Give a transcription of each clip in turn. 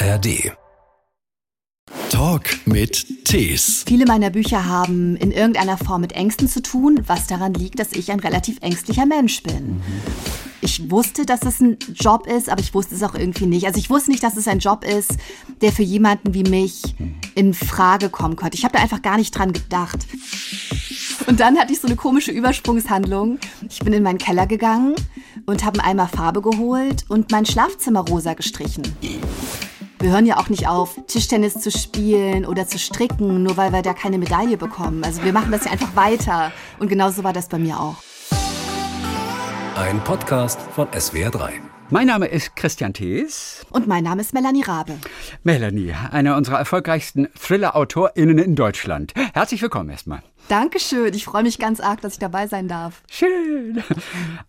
ARD. Talk mit Tees. Viele meiner Bücher haben in irgendeiner Form mit Ängsten zu tun, was daran liegt, dass ich ein relativ ängstlicher Mensch bin. Ich wusste, dass es ein Job ist, aber ich wusste es auch irgendwie nicht. Also ich wusste nicht, dass es ein Job ist, der für jemanden wie mich in Frage kommen könnte. Ich habe da einfach gar nicht dran gedacht. Und dann hatte ich so eine komische Übersprungshandlung. Ich bin in meinen Keller gegangen und habe einen Eimer Farbe geholt und mein Schlafzimmer rosa gestrichen. Wir hören ja auch nicht auf, Tischtennis zu spielen oder zu stricken, nur weil wir da keine Medaille bekommen. Also wir machen das ja einfach weiter. Und genauso war das bei mir auch. Ein Podcast von SWR3. Mein Name ist Christian Thees. Und mein Name ist Melanie Rabe. Melanie, eine unserer erfolgreichsten Thriller-AutorInnen in Deutschland. Herzlich willkommen erstmal. Dankeschön. Ich freue mich ganz arg, dass ich dabei sein darf. Schön.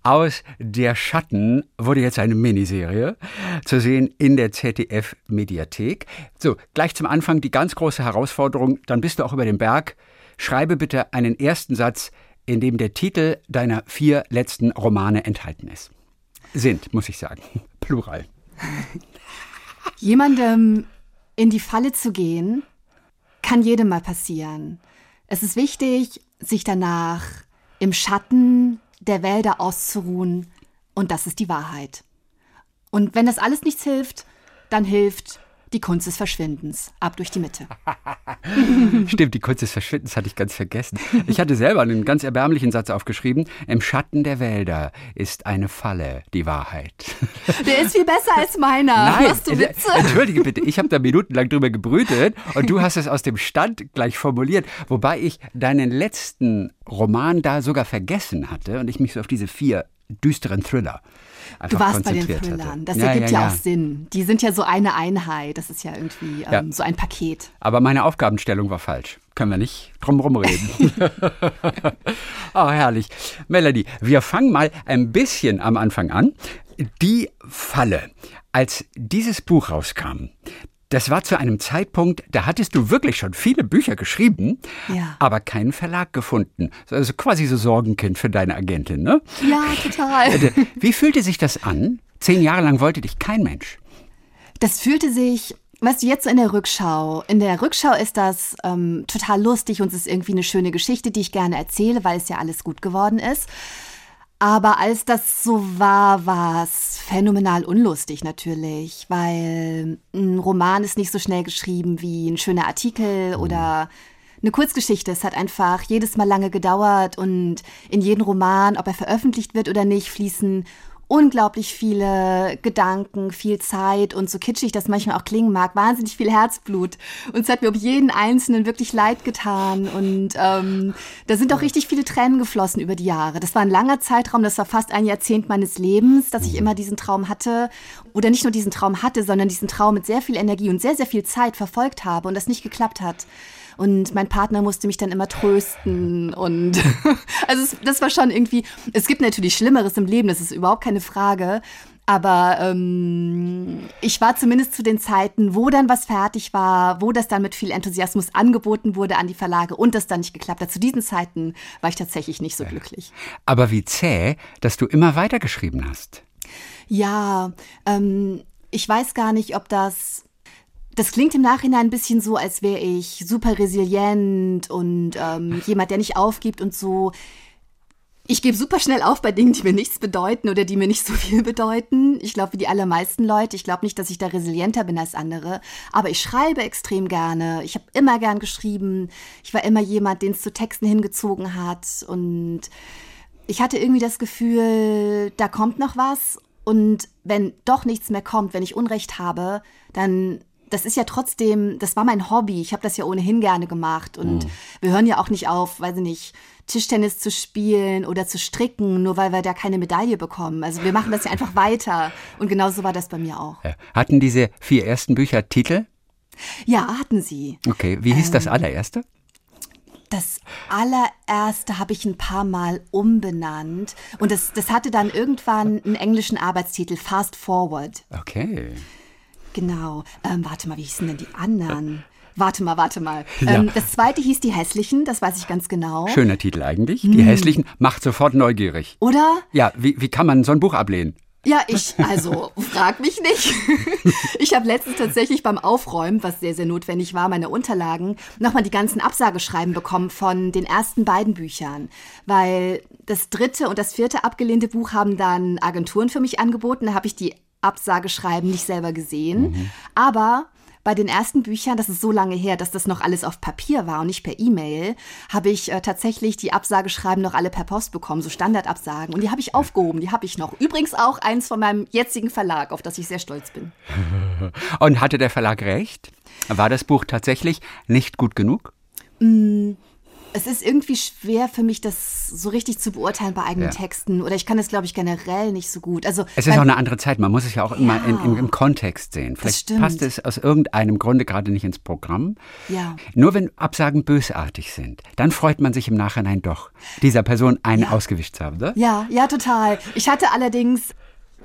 Aus der Schatten wurde jetzt eine Miniserie zu sehen in der ZDF-Mediathek. So, gleich zum Anfang die ganz große Herausforderung. Dann bist du auch über den Berg. Schreibe bitte einen ersten Satz, in dem der Titel deiner vier letzten Romane enthalten ist. Sind, muss ich sagen. Plural. Jemandem in die Falle zu gehen, kann jedem mal passieren. Es ist wichtig, sich danach im Schatten der Wälder auszuruhen. Und das ist die Wahrheit. Und wenn das alles nichts hilft, dann hilft die Kunst des Verschwindens. Ab durch die Mitte. Stimmt, die Kunst des Verschwindens hatte ich ganz vergessen. Ich hatte selber einen ganz erbärmlichen Satz aufgeschrieben. Im Schatten der Wälder ist eine Falle die Wahrheit. Der ist viel besser als meiner. Nein, Machst du Witze? äh, Entschuldige bitte, ich habe da minutenlang drüber gebrütet und du hast es aus dem Stand gleich formuliert, wobei ich deinen letzten Roman da sogar vergessen hatte und ich mich so auf diese vier düsteren Thriller Du warst bei den Thrillern. hatte. Das ergibt ja, auch Sinn. Die sind ja so eine Einheit. Das ist ja irgendwie ähm, Ja. so ein Paket. Aber meine Aufgabenstellung war falsch. Können wir nicht drum rumreden. oh, herrlich. Melanie, wir fangen mal ein bisschen am Anfang an. Die Falle. Als dieses Buch rauskam, das war zu einem Zeitpunkt, da hattest du wirklich schon viele Bücher geschrieben, Ja. aber keinen Verlag gefunden. Also quasi so Sorgenkind für deine Agentin, ne? Ja, total. Wie fühlte sich das an? Zehn Jahre lang wollte dich kein Mensch. Das fühlte sich, weißt du, jetzt in der Rückschau. In der Rückschau ist das ähm, total lustig und es ist irgendwie eine schöne Geschichte, die ich gerne erzähle, weil es ja alles gut geworden ist. Aber als das so war, war es phänomenal unlustig natürlich, weil ein Roman ist nicht so schnell geschrieben wie ein schöner Artikel oder eine Kurzgeschichte. Es hat einfach jedes Mal lange gedauert und in jeden Roman, ob er veröffentlicht wird oder nicht, fließen unglaublich viele Gedanken, viel Zeit und so kitschig das manchmal auch klingen mag, wahnsinnig viel Herzblut. Und es hat mir um jeden Einzelnen wirklich leid getan. Und ähm, da sind auch richtig viele Tränen geflossen über die Jahre. Das war ein langer Zeitraum, das war fast ein Jahrzehnt meines Lebens, dass ich immer diesen Traum hatte. Oder nicht nur diesen Traum hatte, sondern diesen Traum mit sehr viel Energie und sehr, sehr viel Zeit verfolgt habe und das nicht geklappt hat. Und mein Partner musste mich dann immer trösten. Und also es, das war schon irgendwie. Es gibt natürlich Schlimmeres im Leben, das ist überhaupt keine Frage. Aber ähm, ich war zumindest zu den Zeiten, wo dann was fertig war, wo das dann mit viel Enthusiasmus angeboten wurde an die Verlage und das dann nicht geklappt hat. Zu diesen Zeiten war ich tatsächlich nicht so glücklich. Aber wie zäh, dass du immer weitergeschrieben hast. Ja, ähm, ich weiß gar nicht, ob das. Das klingt im Nachhinein ein bisschen so, als wäre ich super resilient und ähm, jemand, der nicht aufgibt und so. Ich gebe super schnell auf bei Dingen, die mir nichts bedeuten oder die mir nicht so viel bedeuten. Ich glaube, wie die allermeisten Leute. Ich glaube nicht, dass ich da resilienter bin als andere. Aber ich schreibe extrem gerne. Ich habe immer gern geschrieben. Ich war immer jemand, den es zu Texten hingezogen hat. Und ich hatte irgendwie das Gefühl, da kommt noch was. Und wenn doch nichts mehr kommt, wenn ich Unrecht habe, dann, das ist ja trotzdem, das war mein Hobby. Ich habe das ja ohnehin gerne gemacht. Und wir hören ja auch nicht auf, weiß ich nicht, Tischtennis zu spielen oder zu stricken, nur weil wir da keine Medaille bekommen. Also wir machen das ja einfach weiter. Und genauso war das bei mir auch. Hatten diese vier ersten Bücher Titel? Ja, hatten sie. Okay, wie hieß Ähm. das allererste? Das allererste habe ich ein paar Mal umbenannt. Und das, das hatte dann irgendwann einen englischen Arbeitstitel, Fast Forward. Okay. Genau. Ähm, warte mal, wie hießen denn die anderen? Warte mal, warte mal. Ja. Ähm, das zweite hieß Die Hässlichen, das weiß ich ganz genau. Schöner Titel eigentlich. Hm. Die Hässlichen macht sofort neugierig. Oder? Ja, wie, wie kann man so ein Buch ablehnen? Ja, ich, also frag mich nicht. Ich habe letztens tatsächlich beim Aufräumen, was sehr, sehr notwendig war, meine Unterlagen, nochmal die ganzen Absageschreiben bekommen von den ersten beiden Büchern. Weil das dritte und das vierte abgelehnte Buch haben dann Agenturen für mich angeboten. Da habe ich die Absageschreiben nicht selber gesehen. Mhm. Aber bei den ersten Büchern, das ist so lange her, dass das noch alles auf Papier war und nicht per E-Mail, habe ich äh, tatsächlich die Absageschreiben noch alle per Post bekommen, so Standardabsagen. Und die habe ich aufgehoben, die habe ich noch. Übrigens auch eins von meinem jetzigen Verlag, auf das ich sehr stolz bin. Und hatte der Verlag recht? War das Buch tatsächlich nicht gut genug? Mm, es ist irgendwie schwer für mich, das so richtig zu beurteilen bei eigenen ja. Texten. Oder ich kann das, glaube ich, generell nicht so gut. Also, es ist auch eine andere Zeit. Man muss es ja auch immer in, in, im Kontext sehen. Vielleicht passt es aus irgendeinem Grunde gerade nicht ins Programm. Ja. Nur wenn Absagen bösartig sind, dann freut man sich im Nachhinein doch, dieser Person einen ja. ausgewischt zu haben. Oder? Ja, ja, total. Ich hatte allerdings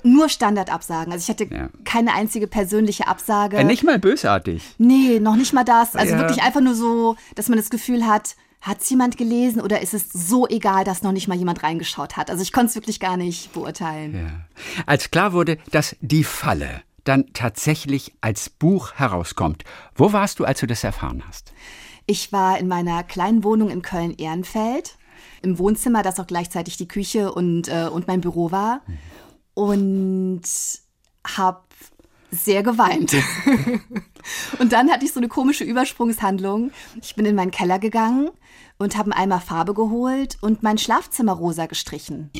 nur Standardabsagen. Also ich hatte ja. keine einzige persönliche Absage. Ja, nicht mal bösartig. Nee, noch nicht mal das. Also ja. wirklich einfach nur so, dass man das Gefühl hat, hat es jemand gelesen oder ist es so egal, dass noch nicht mal jemand reingeschaut hat? Also ich konnte es wirklich gar nicht beurteilen. Ja. Als klar wurde, dass die Falle dann tatsächlich als Buch herauskommt, wo warst du, als du das erfahren hast? Ich war in meiner kleinen Wohnung in Köln-Ehrenfeld, im Wohnzimmer, das auch gleichzeitig die Küche und, äh, und mein Büro war. Und habe sehr geweint. und dann hatte ich so eine komische Übersprungshandlung. Ich bin in meinen Keller gegangen und habe Eimer Farbe geholt und mein Schlafzimmer rosa gestrichen.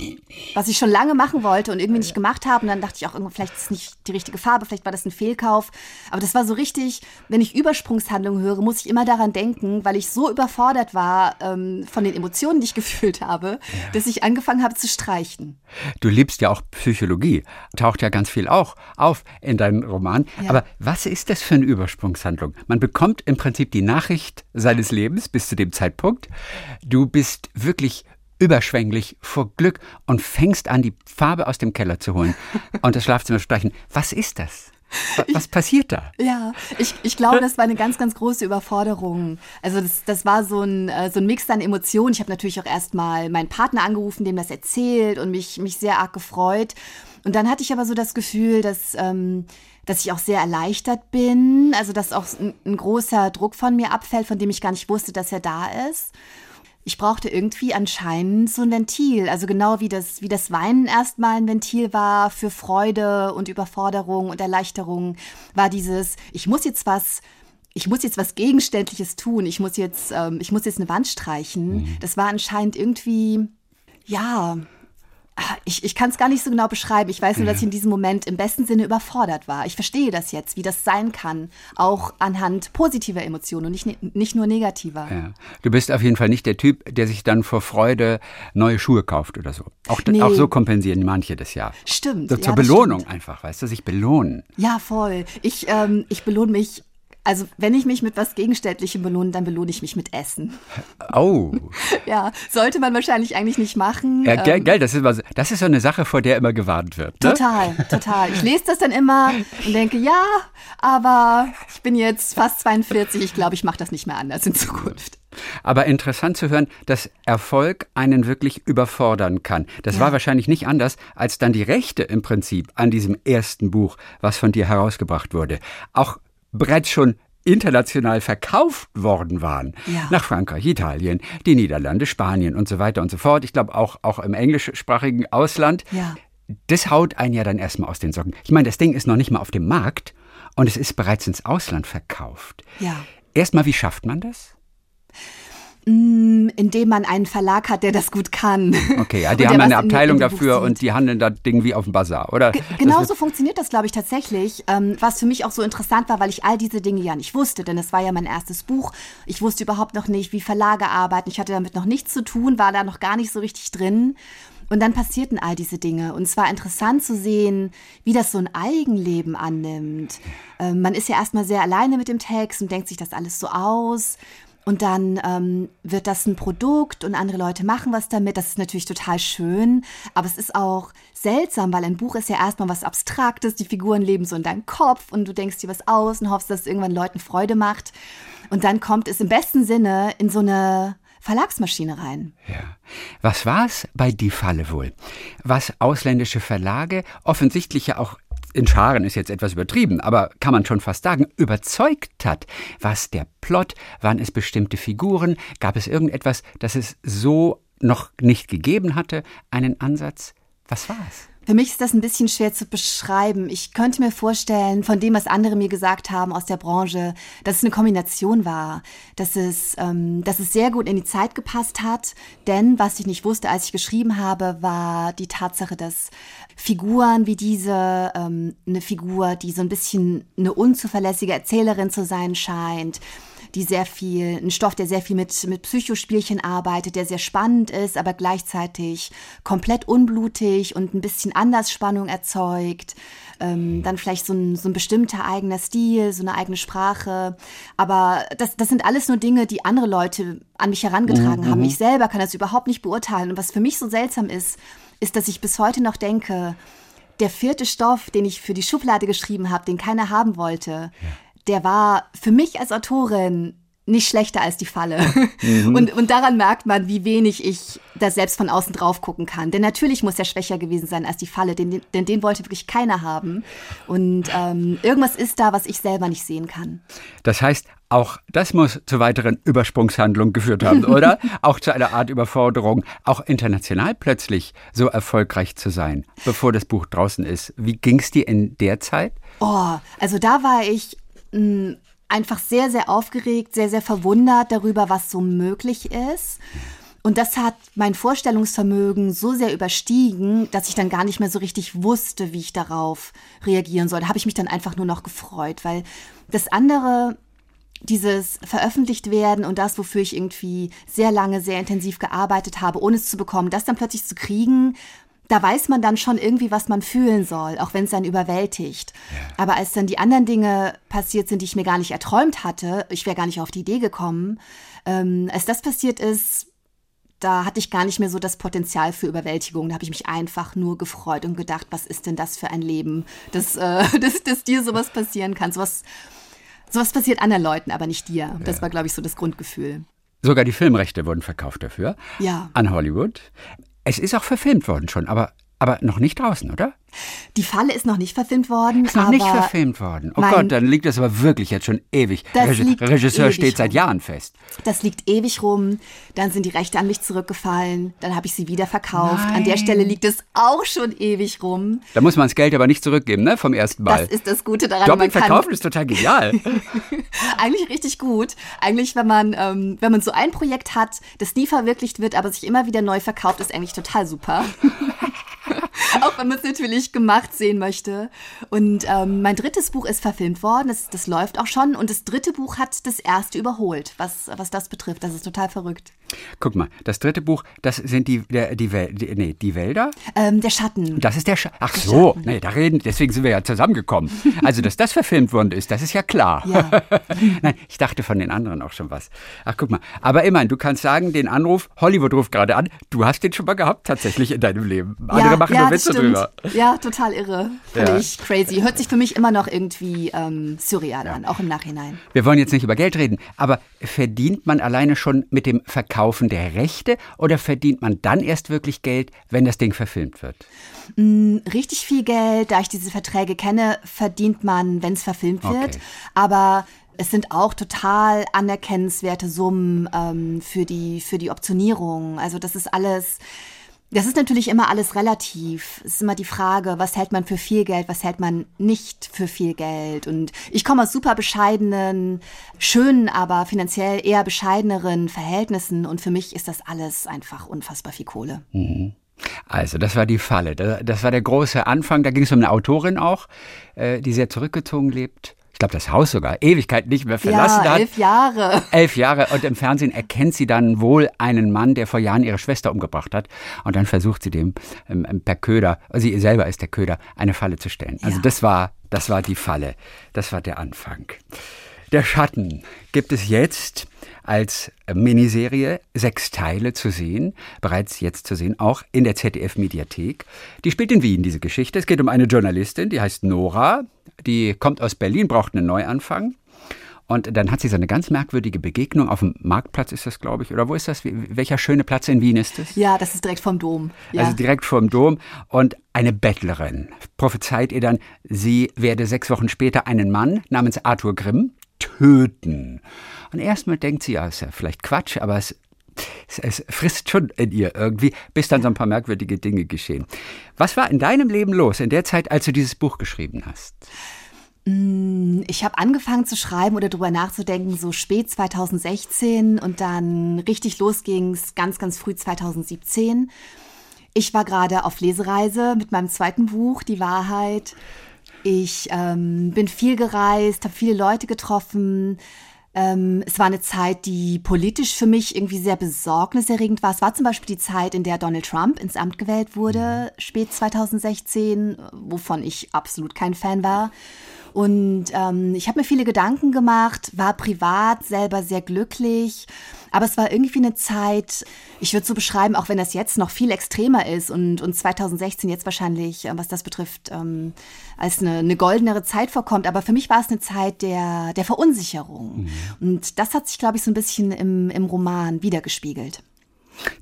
Was ich schon lange machen wollte und irgendwie nicht gemacht habe. Und dann dachte ich auch, vielleicht ist es nicht die richtige Farbe, vielleicht war das ein Fehlkauf. Aber das war so richtig, wenn ich Übersprungshandlungen höre, muss ich immer daran denken, weil ich so überfordert war ähm, von den Emotionen, die ich gefühlt habe, ja. dass ich angefangen habe zu streichen. Du liebst ja auch Psychologie, taucht ja ganz viel auch auf in deinem Roman. Ja. Aber was ist das für eine Übersprungshandlung? Man bekommt im Prinzip die Nachricht seines Lebens bis zu dem Zeitpunkt Du bist wirklich überschwänglich vor Glück und fängst an, die Farbe aus dem Keller zu holen und das Schlafzimmer zu streichen. Was ist das? Was passiert da? Ja, ich, ich glaube, das war eine ganz, ganz große Überforderung. Also das, das war so ein, äh, so ein Mix an Emotionen. Ich habe natürlich auch erstmal meinen Partner angerufen, dem das erzählt und mich, mich sehr arg gefreut. Und dann hatte ich aber so das Gefühl, dass, ähm, dass ich auch sehr erleichtert bin, also dass auch ein, ein großer Druck von mir abfällt, von dem ich gar nicht wusste, dass er da ist ich brauchte irgendwie anscheinend so ein Ventil. Also genau wie das, wie das Weinen erstmal ein Ventil war für Freude und Überforderung und Erleichterung, war dieses, ich muss jetzt was, ich muss jetzt was Gegenständliches tun, ich muss jetzt, ähm, ich muss jetzt eine Wand streichen. Mhm. Das war anscheinend irgendwie, ja, ich, ich kann es gar nicht so genau beschreiben. Ich weiß nur, dass ich in diesem Moment im besten Sinne überfordert war. Ich verstehe das jetzt, wie das sein kann, auch anhand positiver Emotionen und nicht, ne, nicht nur negativer. Ja. Du bist auf jeden Fall nicht der Typ, der sich dann vor Freude neue Schuhe kauft oder so. Auch, nee. auch so kompensieren manche das ja. Stimmt. So zur ja, Belohnung stimmt. einfach, weißt du, sich belohnen. Ja, voll. Ich, ähm, ich belohne mich also, wenn ich mich mit was Gegenständlichem belohne, dann belohne ich mich mit Essen. Oh. ja, sollte man wahrscheinlich eigentlich nicht machen. Ja, ähm, gell, das ist, was, das ist so eine Sache, vor der immer gewarnt wird. Ne? Total, total. Ich lese das dann immer und denke, ja, aber ich bin jetzt fast 42, ich glaube, ich mache das nicht mehr anders in Zukunft. Aber interessant zu hören, dass Erfolg einen wirklich überfordern kann. Das ja. war wahrscheinlich nicht anders, als dann die Rechte im Prinzip an diesem ersten Buch, was von dir herausgebracht wurde, auch bereits schon international verkauft worden waren. Ja. Nach Frankreich, Italien, die Niederlande, Spanien und so weiter und so fort. Ich glaube auch, auch im englischsprachigen Ausland. Ja. Das haut einen ja dann erstmal aus den Socken. Ich meine, das Ding ist noch nicht mal auf dem Markt und es ist bereits ins Ausland verkauft. Ja. Erstmal, wie schafft man das? Mm, indem man einen Verlag hat, der das gut kann. Okay, ja, die haben eine Abteilung dafür und die handeln da Ding wie auf dem Bazar, oder? G genau so funktioniert das, glaube ich, tatsächlich. Ähm, was für mich auch so interessant war, weil ich all diese Dinge ja nicht wusste, denn es war ja mein erstes Buch. Ich wusste überhaupt noch nicht, wie Verlage arbeiten. Ich hatte damit noch nichts zu tun, war da noch gar nicht so richtig drin. Und dann passierten all diese Dinge. Und es war interessant zu sehen, wie das so ein Eigenleben annimmt. Ähm, man ist ja erstmal sehr alleine mit dem Text und denkt sich das alles so aus. Und dann ähm, wird das ein Produkt und andere Leute machen was damit. Das ist natürlich total schön, aber es ist auch seltsam, weil ein Buch ist ja erstmal was Abstraktes. Die Figuren leben so in deinem Kopf und du denkst dir was aus und hoffst, dass es irgendwann Leuten Freude macht. Und dann kommt es im besten Sinne in so eine Verlagsmaschine rein. Ja. Was war es bei Die Falle wohl? Was ausländische Verlage offensichtlich ja auch in Scharen ist jetzt etwas übertrieben, aber kann man schon fast sagen, überzeugt hat. Was der Plot, waren es bestimmte Figuren, gab es irgendetwas, das es so noch nicht gegeben hatte, einen Ansatz? Was war es? Für mich ist das ein bisschen schwer zu beschreiben. Ich könnte mir vorstellen, von dem, was andere mir gesagt haben aus der Branche, dass es eine Kombination war, dass es, ähm, dass es sehr gut in die Zeit gepasst hat. Denn was ich nicht wusste, als ich geschrieben habe, war die Tatsache, dass Figuren wie diese, ähm, eine Figur, die so ein bisschen eine unzuverlässige Erzählerin zu sein scheint, die sehr viel, ein Stoff, der sehr viel mit, mit Psychospielchen arbeitet, der sehr spannend ist, aber gleichzeitig komplett unblutig und ein bisschen anders Spannung erzeugt. Ähm, dann vielleicht so ein, so ein bestimmter eigener Stil, so eine eigene Sprache. Aber das, das sind alles nur Dinge, die andere Leute an mich herangetragen mhm. haben. Ich selber kann das überhaupt nicht beurteilen. Und was für mich so seltsam ist, ist, dass ich bis heute noch denke, der vierte Stoff, den ich für die Schublade geschrieben habe, den keiner haben wollte, der war für mich als Autorin nicht schlechter als die Falle. Mhm. Und, und daran merkt man, wie wenig ich da selbst von außen drauf gucken kann. Denn natürlich muss der schwächer gewesen sein als die Falle, denn, denn den wollte wirklich keiner haben. Und ähm, irgendwas ist da, was ich selber nicht sehen kann. Das heißt, auch das muss zu weiteren Übersprungshandlungen geführt haben, oder? auch zu einer Art Überforderung, auch international plötzlich so erfolgreich zu sein, bevor das Buch draußen ist. Wie ging es dir in der Zeit? Oh, also da war ich einfach sehr, sehr aufgeregt, sehr, sehr verwundert darüber, was so möglich ist. Und das hat mein Vorstellungsvermögen so sehr überstiegen, dass ich dann gar nicht mehr so richtig wusste, wie ich darauf reagieren soll. Da habe ich mich dann einfach nur noch gefreut, weil das andere, dieses veröffentlicht werden und das, wofür ich irgendwie sehr lange, sehr intensiv gearbeitet habe, ohne es zu bekommen, das dann plötzlich zu kriegen, da weiß man dann schon irgendwie, was man fühlen soll, auch wenn es dann überwältigt. Ja. Aber als dann die anderen Dinge passiert sind, die ich mir gar nicht erträumt hatte, ich wäre gar nicht auf die Idee gekommen, ähm, als das passiert ist, da hatte ich gar nicht mehr so das Potenzial für Überwältigung. Da habe ich mich einfach nur gefreut und gedacht, was ist denn das für ein Leben, dass, äh, dass, dass dir sowas passieren kann. Sowas, sowas passiert anderen Leuten, aber nicht dir. Das war, glaube ich, so das Grundgefühl. Sogar die Filmrechte wurden verkauft dafür. Ja. An Hollywood. Es ist auch verfilmt worden schon, aber, aber noch nicht draußen, oder? Die Falle ist noch nicht verfilmt worden. Ist noch nicht verfilmt worden. Oh Gott, dann liegt das aber wirklich jetzt schon ewig. Der Regisseur steht rum. seit Jahren fest. Das liegt ewig rum. Dann sind die Rechte an mich zurückgefallen. Dann habe ich sie wieder verkauft. Nein. An der Stelle liegt es auch schon ewig rum. Da muss man das Geld aber nicht zurückgeben, ne? Vom ersten Mal. Das ist das Gute daran. Doppelt verkaufen ist total genial. Eigentlich richtig gut. Eigentlich, wenn man, ähm, wenn man so ein Projekt hat, das nie verwirklicht wird, aber sich immer wieder neu verkauft, ist eigentlich total super. auch wenn man es natürlich gemacht sehen möchte. Und ähm, mein drittes Buch ist verfilmt worden, das, das läuft auch schon. Und das dritte Buch hat das erste überholt, was, was das betrifft. Das ist total verrückt. Guck mal, das dritte Buch, das sind die, der, die, die, nee, die Wälder? Ähm, der Schatten. Das ist der Schatten. Ach der so, Schatten. nee, da reden, deswegen sind wir ja zusammengekommen. Also, dass das verfilmt worden ist, das ist ja klar. Ja. Nein, ich dachte von den anderen auch schon was. Ach, guck mal. Aber immerhin, du kannst sagen, den Anruf, Hollywood ruft gerade an, du hast den schon mal gehabt tatsächlich in deinem Leben. Andere ja, machen ja, nur Witze drüber. Ja, total irre. Finde ja. ich crazy. Hört sich für mich immer noch irgendwie ähm, surreal an, auch im Nachhinein. Wir wollen jetzt nicht über Geld reden, aber verdient man alleine schon mit dem Verkaufen der Rechte oder verdient man dann erst wirklich Geld, wenn das Ding verfilmt wird? Mm, richtig viel Geld, da ich diese Verträge kenne, verdient man, wenn es verfilmt wird. Okay. Aber es sind auch total anerkennenswerte Summen ähm, für, die, für die Optionierung. Also das ist alles das ist natürlich immer alles relativ. Es ist immer die Frage, was hält man für viel Geld, was hält man nicht für viel Geld. Und ich komme aus super bescheidenen, schönen, aber finanziell eher bescheideneren Verhältnissen. Und für mich ist das alles einfach unfassbar viel Kohle. Mhm. Also, das war die Falle. Das war der große Anfang. Da ging es um eine Autorin auch, äh, die sehr zurückgezogen lebt ich glaube, das Haus sogar, Ewigkeit nicht mehr verlassen ja, hat. elf Jahre. Elf Jahre. Und im Fernsehen erkennt sie dann wohl einen Mann, der vor Jahren ihre Schwester umgebracht hat. Und dann versucht sie dem ähm, ähm per Köder, sie selber ist der Köder, eine Falle zu stellen. Also ja. das war, das war die Falle. Das war der Anfang. Der Schatten gibt es jetzt als Miniserie sechs Teile zu sehen, bereits jetzt zu sehen, auch in der ZDF-Mediathek. Die spielt in Wien, diese Geschichte. Es geht um eine Journalistin, die heißt Nora, die kommt aus Berlin, braucht einen Neuanfang. Und dann hat sie so eine ganz merkwürdige Begegnung. Auf dem Marktplatz ist das, glaube ich. Oder wo ist das? Welcher schöne Platz in Wien ist das? Ja, das ist direkt vom Dom. Ja. Also direkt vom Dom. Und eine Bettlerin prophezeit ihr dann, sie werde sechs Wochen später einen Mann namens Arthur Grimm töten. Und erstmal denkt sie, ja, ist ja vielleicht Quatsch, aber es es, frisst schon in ihr irgendwie, bis dann so ein paar merkwürdige Dinge geschehen. Was war in deinem Leben los in der Zeit, als du dieses Buch geschrieben hast? Mm, ich habe angefangen zu schreiben oder darüber nachzudenken, so spät 2016 und dann richtig los ging es ganz, ganz früh 2017. Ich war gerade auf Lesereise mit meinem zweiten Buch, Die Wahrheit. Ich ähm, bin viel gereist, habe viele Leute getroffen, ähm, es war eine Zeit, die politisch für mich irgendwie sehr besorgniserregend war. Es war zum Beispiel die Zeit, in der Donald Trump ins Amt gewählt wurde, mhm. spät 2016, wovon ich absolut kein Fan war. Und ähm, ich habe mir viele Gedanken gemacht, war privat selber sehr glücklich. Aber es war irgendwie eine Zeit, ich würde so beschreiben, auch wenn das jetzt noch viel extremer ist und, und 2016 jetzt wahrscheinlich, äh, was das betrifft, ähm, als eine, eine goldenere Zeit vorkommt. Aber für mich war es eine Zeit der, der Verunsicherung. Mhm. Und das hat sich, glaube ich, so ein bisschen im, im Roman wiedergespiegelt.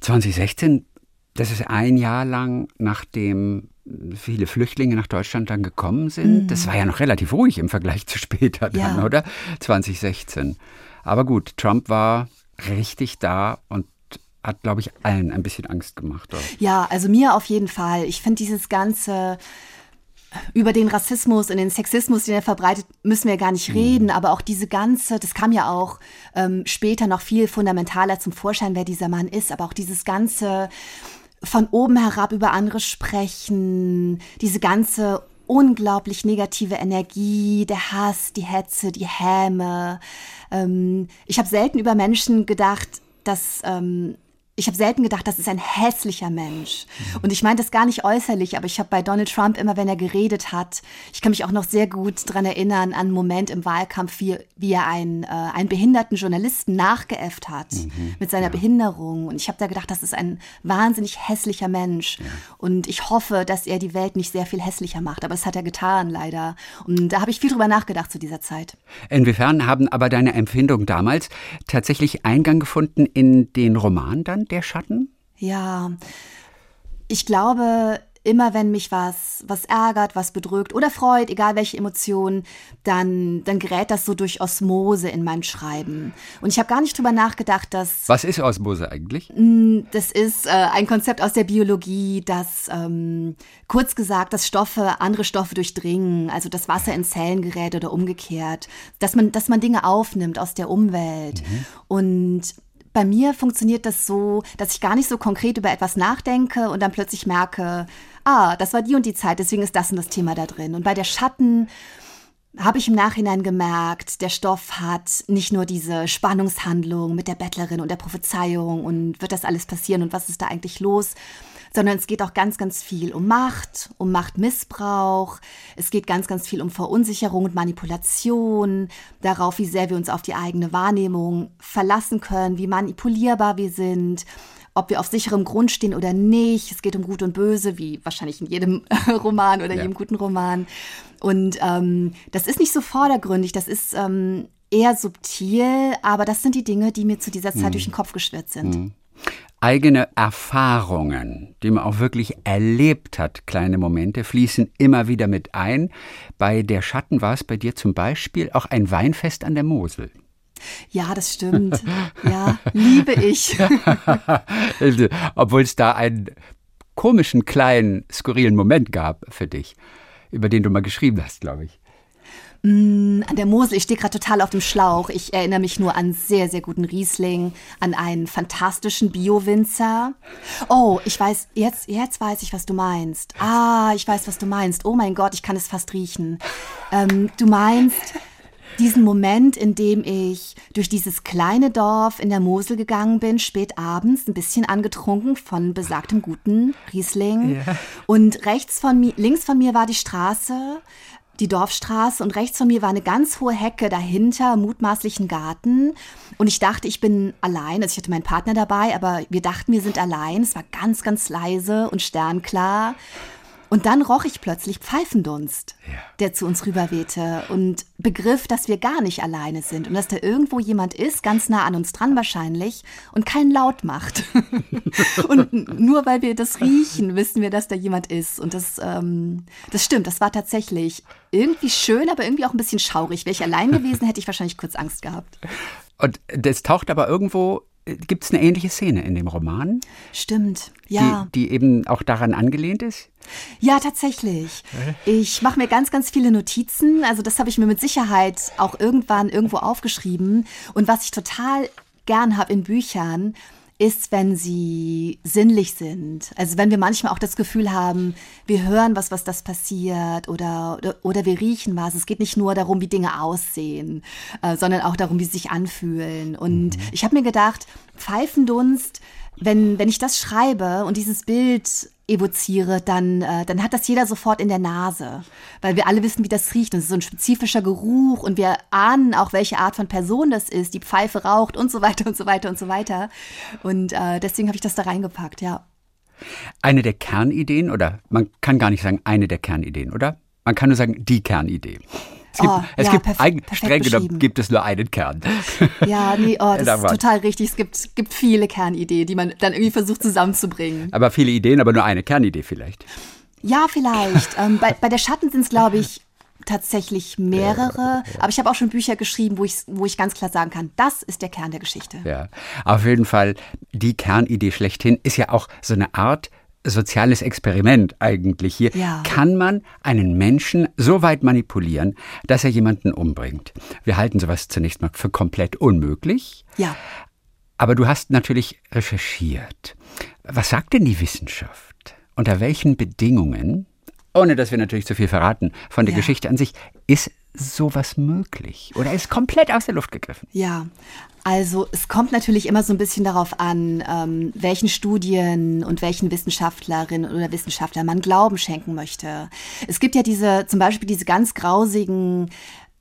2016, das ist ein Jahr lang, nachdem viele Flüchtlinge nach Deutschland dann gekommen sind. Mhm. Das war ja noch relativ ruhig im Vergleich zu später dann, ja. oder? 2016. Aber gut, Trump war richtig da und hat, glaube ich, allen ein bisschen Angst gemacht. Oder? Ja, also mir auf jeden Fall. Ich finde dieses ganze über den Rassismus und den Sexismus, den er verbreitet, müssen wir gar nicht mhm. reden. Aber auch diese ganze, das kam ja auch ähm, später noch viel fundamentaler zum Vorschein, wer dieser Mann ist. Aber auch dieses ganze von oben herab über andere sprechen, diese ganze unglaublich negative Energie, der Hass, die Hetze, die Häme. Ähm, ich habe selten über Menschen gedacht, dass ähm, ich habe selten gedacht, das ist ein hässlicher Mensch. Und ich meine das gar nicht äußerlich, aber ich habe bei Donald Trump immer, wenn er geredet hat, ich kann mich auch noch sehr gut daran erinnern, an einen Moment im Wahlkampf, wie, wie er einen, äh, einen behinderten Journalisten nachgeäfft hat mhm. mit seiner ja. Behinderung. Und ich habe da gedacht, das ist ein wahnsinnig hässlicher Mensch. Ja. Und ich hoffe, dass er die Welt nicht sehr viel hässlicher macht. Aber es hat er getan, leider. Und da habe ich viel drüber nachgedacht zu dieser Zeit. Inwiefern haben aber deine Empfindungen damals tatsächlich Eingang gefunden in den Roman dann? Der Schatten? Ja, ich glaube, immer wenn mich was, was ärgert, was bedrückt oder freut, egal welche Emotion, dann, dann gerät das so durch Osmose in mein Schreiben. Und ich habe gar nicht drüber nachgedacht, dass. Was ist Osmose eigentlich? Mm, das ist äh, ein Konzept aus der Biologie, das ähm, kurz gesagt, dass Stoffe andere Stoffe durchdringen, also das Wasser in Zellen gerät oder umgekehrt, dass man, dass man Dinge aufnimmt aus der Umwelt. Mhm. Und bei mir funktioniert das so, dass ich gar nicht so konkret über etwas nachdenke und dann plötzlich merke, ah, das war die und die Zeit, deswegen ist das und das Thema da drin. Und bei der Schatten habe ich im Nachhinein gemerkt, der Stoff hat nicht nur diese Spannungshandlung mit der Bettlerin und der Prophezeiung und wird das alles passieren und was ist da eigentlich los, sondern es geht auch ganz, ganz viel um Macht, um Machtmissbrauch. Es geht ganz, ganz viel um Verunsicherung und Manipulation, darauf, wie sehr wir uns auf die eigene Wahrnehmung verlassen können, wie manipulierbar wir sind ob wir auf sicherem Grund stehen oder nicht. Es geht um Gut und Böse, wie wahrscheinlich in jedem Roman oder ja. jedem guten Roman. Und ähm, das ist nicht so vordergründig, das ist ähm, eher subtil, aber das sind die Dinge, die mir zu dieser Zeit mhm. durch den Kopf geschwirrt sind. Mhm eigene Erfahrungen, die man auch wirklich erlebt hat, kleine Momente, fließen immer wieder mit ein. Bei Der Schatten war es bei dir zum Beispiel auch ein Weinfest an der Mosel. Ja, das stimmt. Ja, liebe ich. Obwohl es da einen komischen, kleinen, skurrilen Moment gab für dich, über den du mal geschrieben hast, glaube ich. Mm, an der Mosel, ich stehe gerade total auf dem Schlauch. Ich erinnere mich nur an sehr, sehr guten Riesling, an einen fantastischen Bio-Winzer. Oh, ich weiß, jetzt, jetzt weiß ich, was du meinst. Ah, ich weiß, was du meinst. Oh mein Gott, ich kann es fast riechen. Ähm, du meinst diesen Moment, in dem ich durch dieses kleine Dorf in der Mosel gegangen bin, spät abends, ein bisschen angetrunken von besagtem guten Riesling. Ja. Und rechts von mir, links von mir war die Straße die Dorfstraße und rechts von mir war eine ganz hohe Hecke, dahinter mutmaßlichen Garten. Und ich dachte, ich bin allein. Also ich hatte meinen Partner dabei, aber wir dachten, wir sind allein. Es war ganz, ganz leise und sternklar. Und dann roch ich plötzlich Pfeifendunst, Ja. der zu uns rüberwehte und begriff, dass wir gar nicht alleine sind und dass da irgendwo jemand ist, ganz nah an uns dran wahrscheinlich, und keinen Laut macht. und nur weil wir das riechen, wissen wir, dass da jemand ist. Und das, ähm, das stimmt, das war tatsächlich irgendwie schön, aber irgendwie auch ein bisschen schaurig. Wäre ich allein gewesen, hätte ich wahrscheinlich kurz Angst gehabt. Und das taucht aber irgendwo, gibt es eine ähnliche Szene in dem Roman, Stimmt, ja. die, die eben auch daran angelehnt ist? Ja, tatsächlich. Ich mache mir ganz, ganz viele Notizen. Also das habe ich mir mit Sicherheit auch irgendwann irgendwo aufgeschrieben. Und was ich total gern habe in Büchern, ist, wenn sie sinnlich sind. Also wenn wir manchmal auch das Gefühl haben, wir hören was, was das passiert oder, oder, oder wir riechen was. Es geht nicht nur darum, wie Dinge aussehen, äh, sondern auch darum, wie sie sich anfühlen. Und ich habe mir gedacht, Pfeifendunst, wenn, wenn ich das schreibe und dieses Bild evoziere, dann, äh, dann hat das jeder sofort in der Nase, weil wir alle wissen, wie das riecht. Und es ist so ein spezifischer Geruch und wir ahnen auch, welche Art von Person das ist, die Pfeife raucht und so weiter und so weiter und so weiter. Und äh, deswegen habe ich das da reingepackt, ja. Eine der Kernideen, oder man kann gar nicht sagen eine der Kernideen, oder? Man kann nur sagen die Kernidee. Es gibt, Oh, es ja, gibt eigentlich, streng genommen gibt es nur einen Kern. Ja, nee, oh, das Da ist total richtig. Es gibt, gibt viele Kernideen, die man dann irgendwie versucht zusammenzubringen. Aber viele Ideen, aber nur eine Kernidee vielleicht. Ja, vielleicht. ähm, bei, bei der Schatten sind es, glaube ich, tatsächlich mehrere. Aber ich habe auch schon Bücher geschrieben, wo ich, wo ich ganz klar sagen kann, das ist der Kern der Geschichte. Ja, auf jeden Fall die Kernidee schlechthin ist ja auch so eine Art soziales Experiment eigentlich hier. Ja. Kann man einen Menschen so weit manipulieren, dass er jemanden umbringt? Wir halten sowas zunächst mal für komplett unmöglich. Ja. Aber du hast natürlich recherchiert. Was sagt denn die Wissenschaft? Unter welchen Bedingungen, ohne dass wir natürlich zu viel verraten von der Ja. Geschichte an sich, ist sowas möglich? Oder ist komplett aus der Luft gegriffen? Ja, also es kommt natürlich immer so ein bisschen darauf an, ähm, welchen Studien und welchen Wissenschaftlerinnen oder Wissenschaftler man Glauben schenken möchte. Es gibt ja diese, zum Beispiel diese ganz grausigen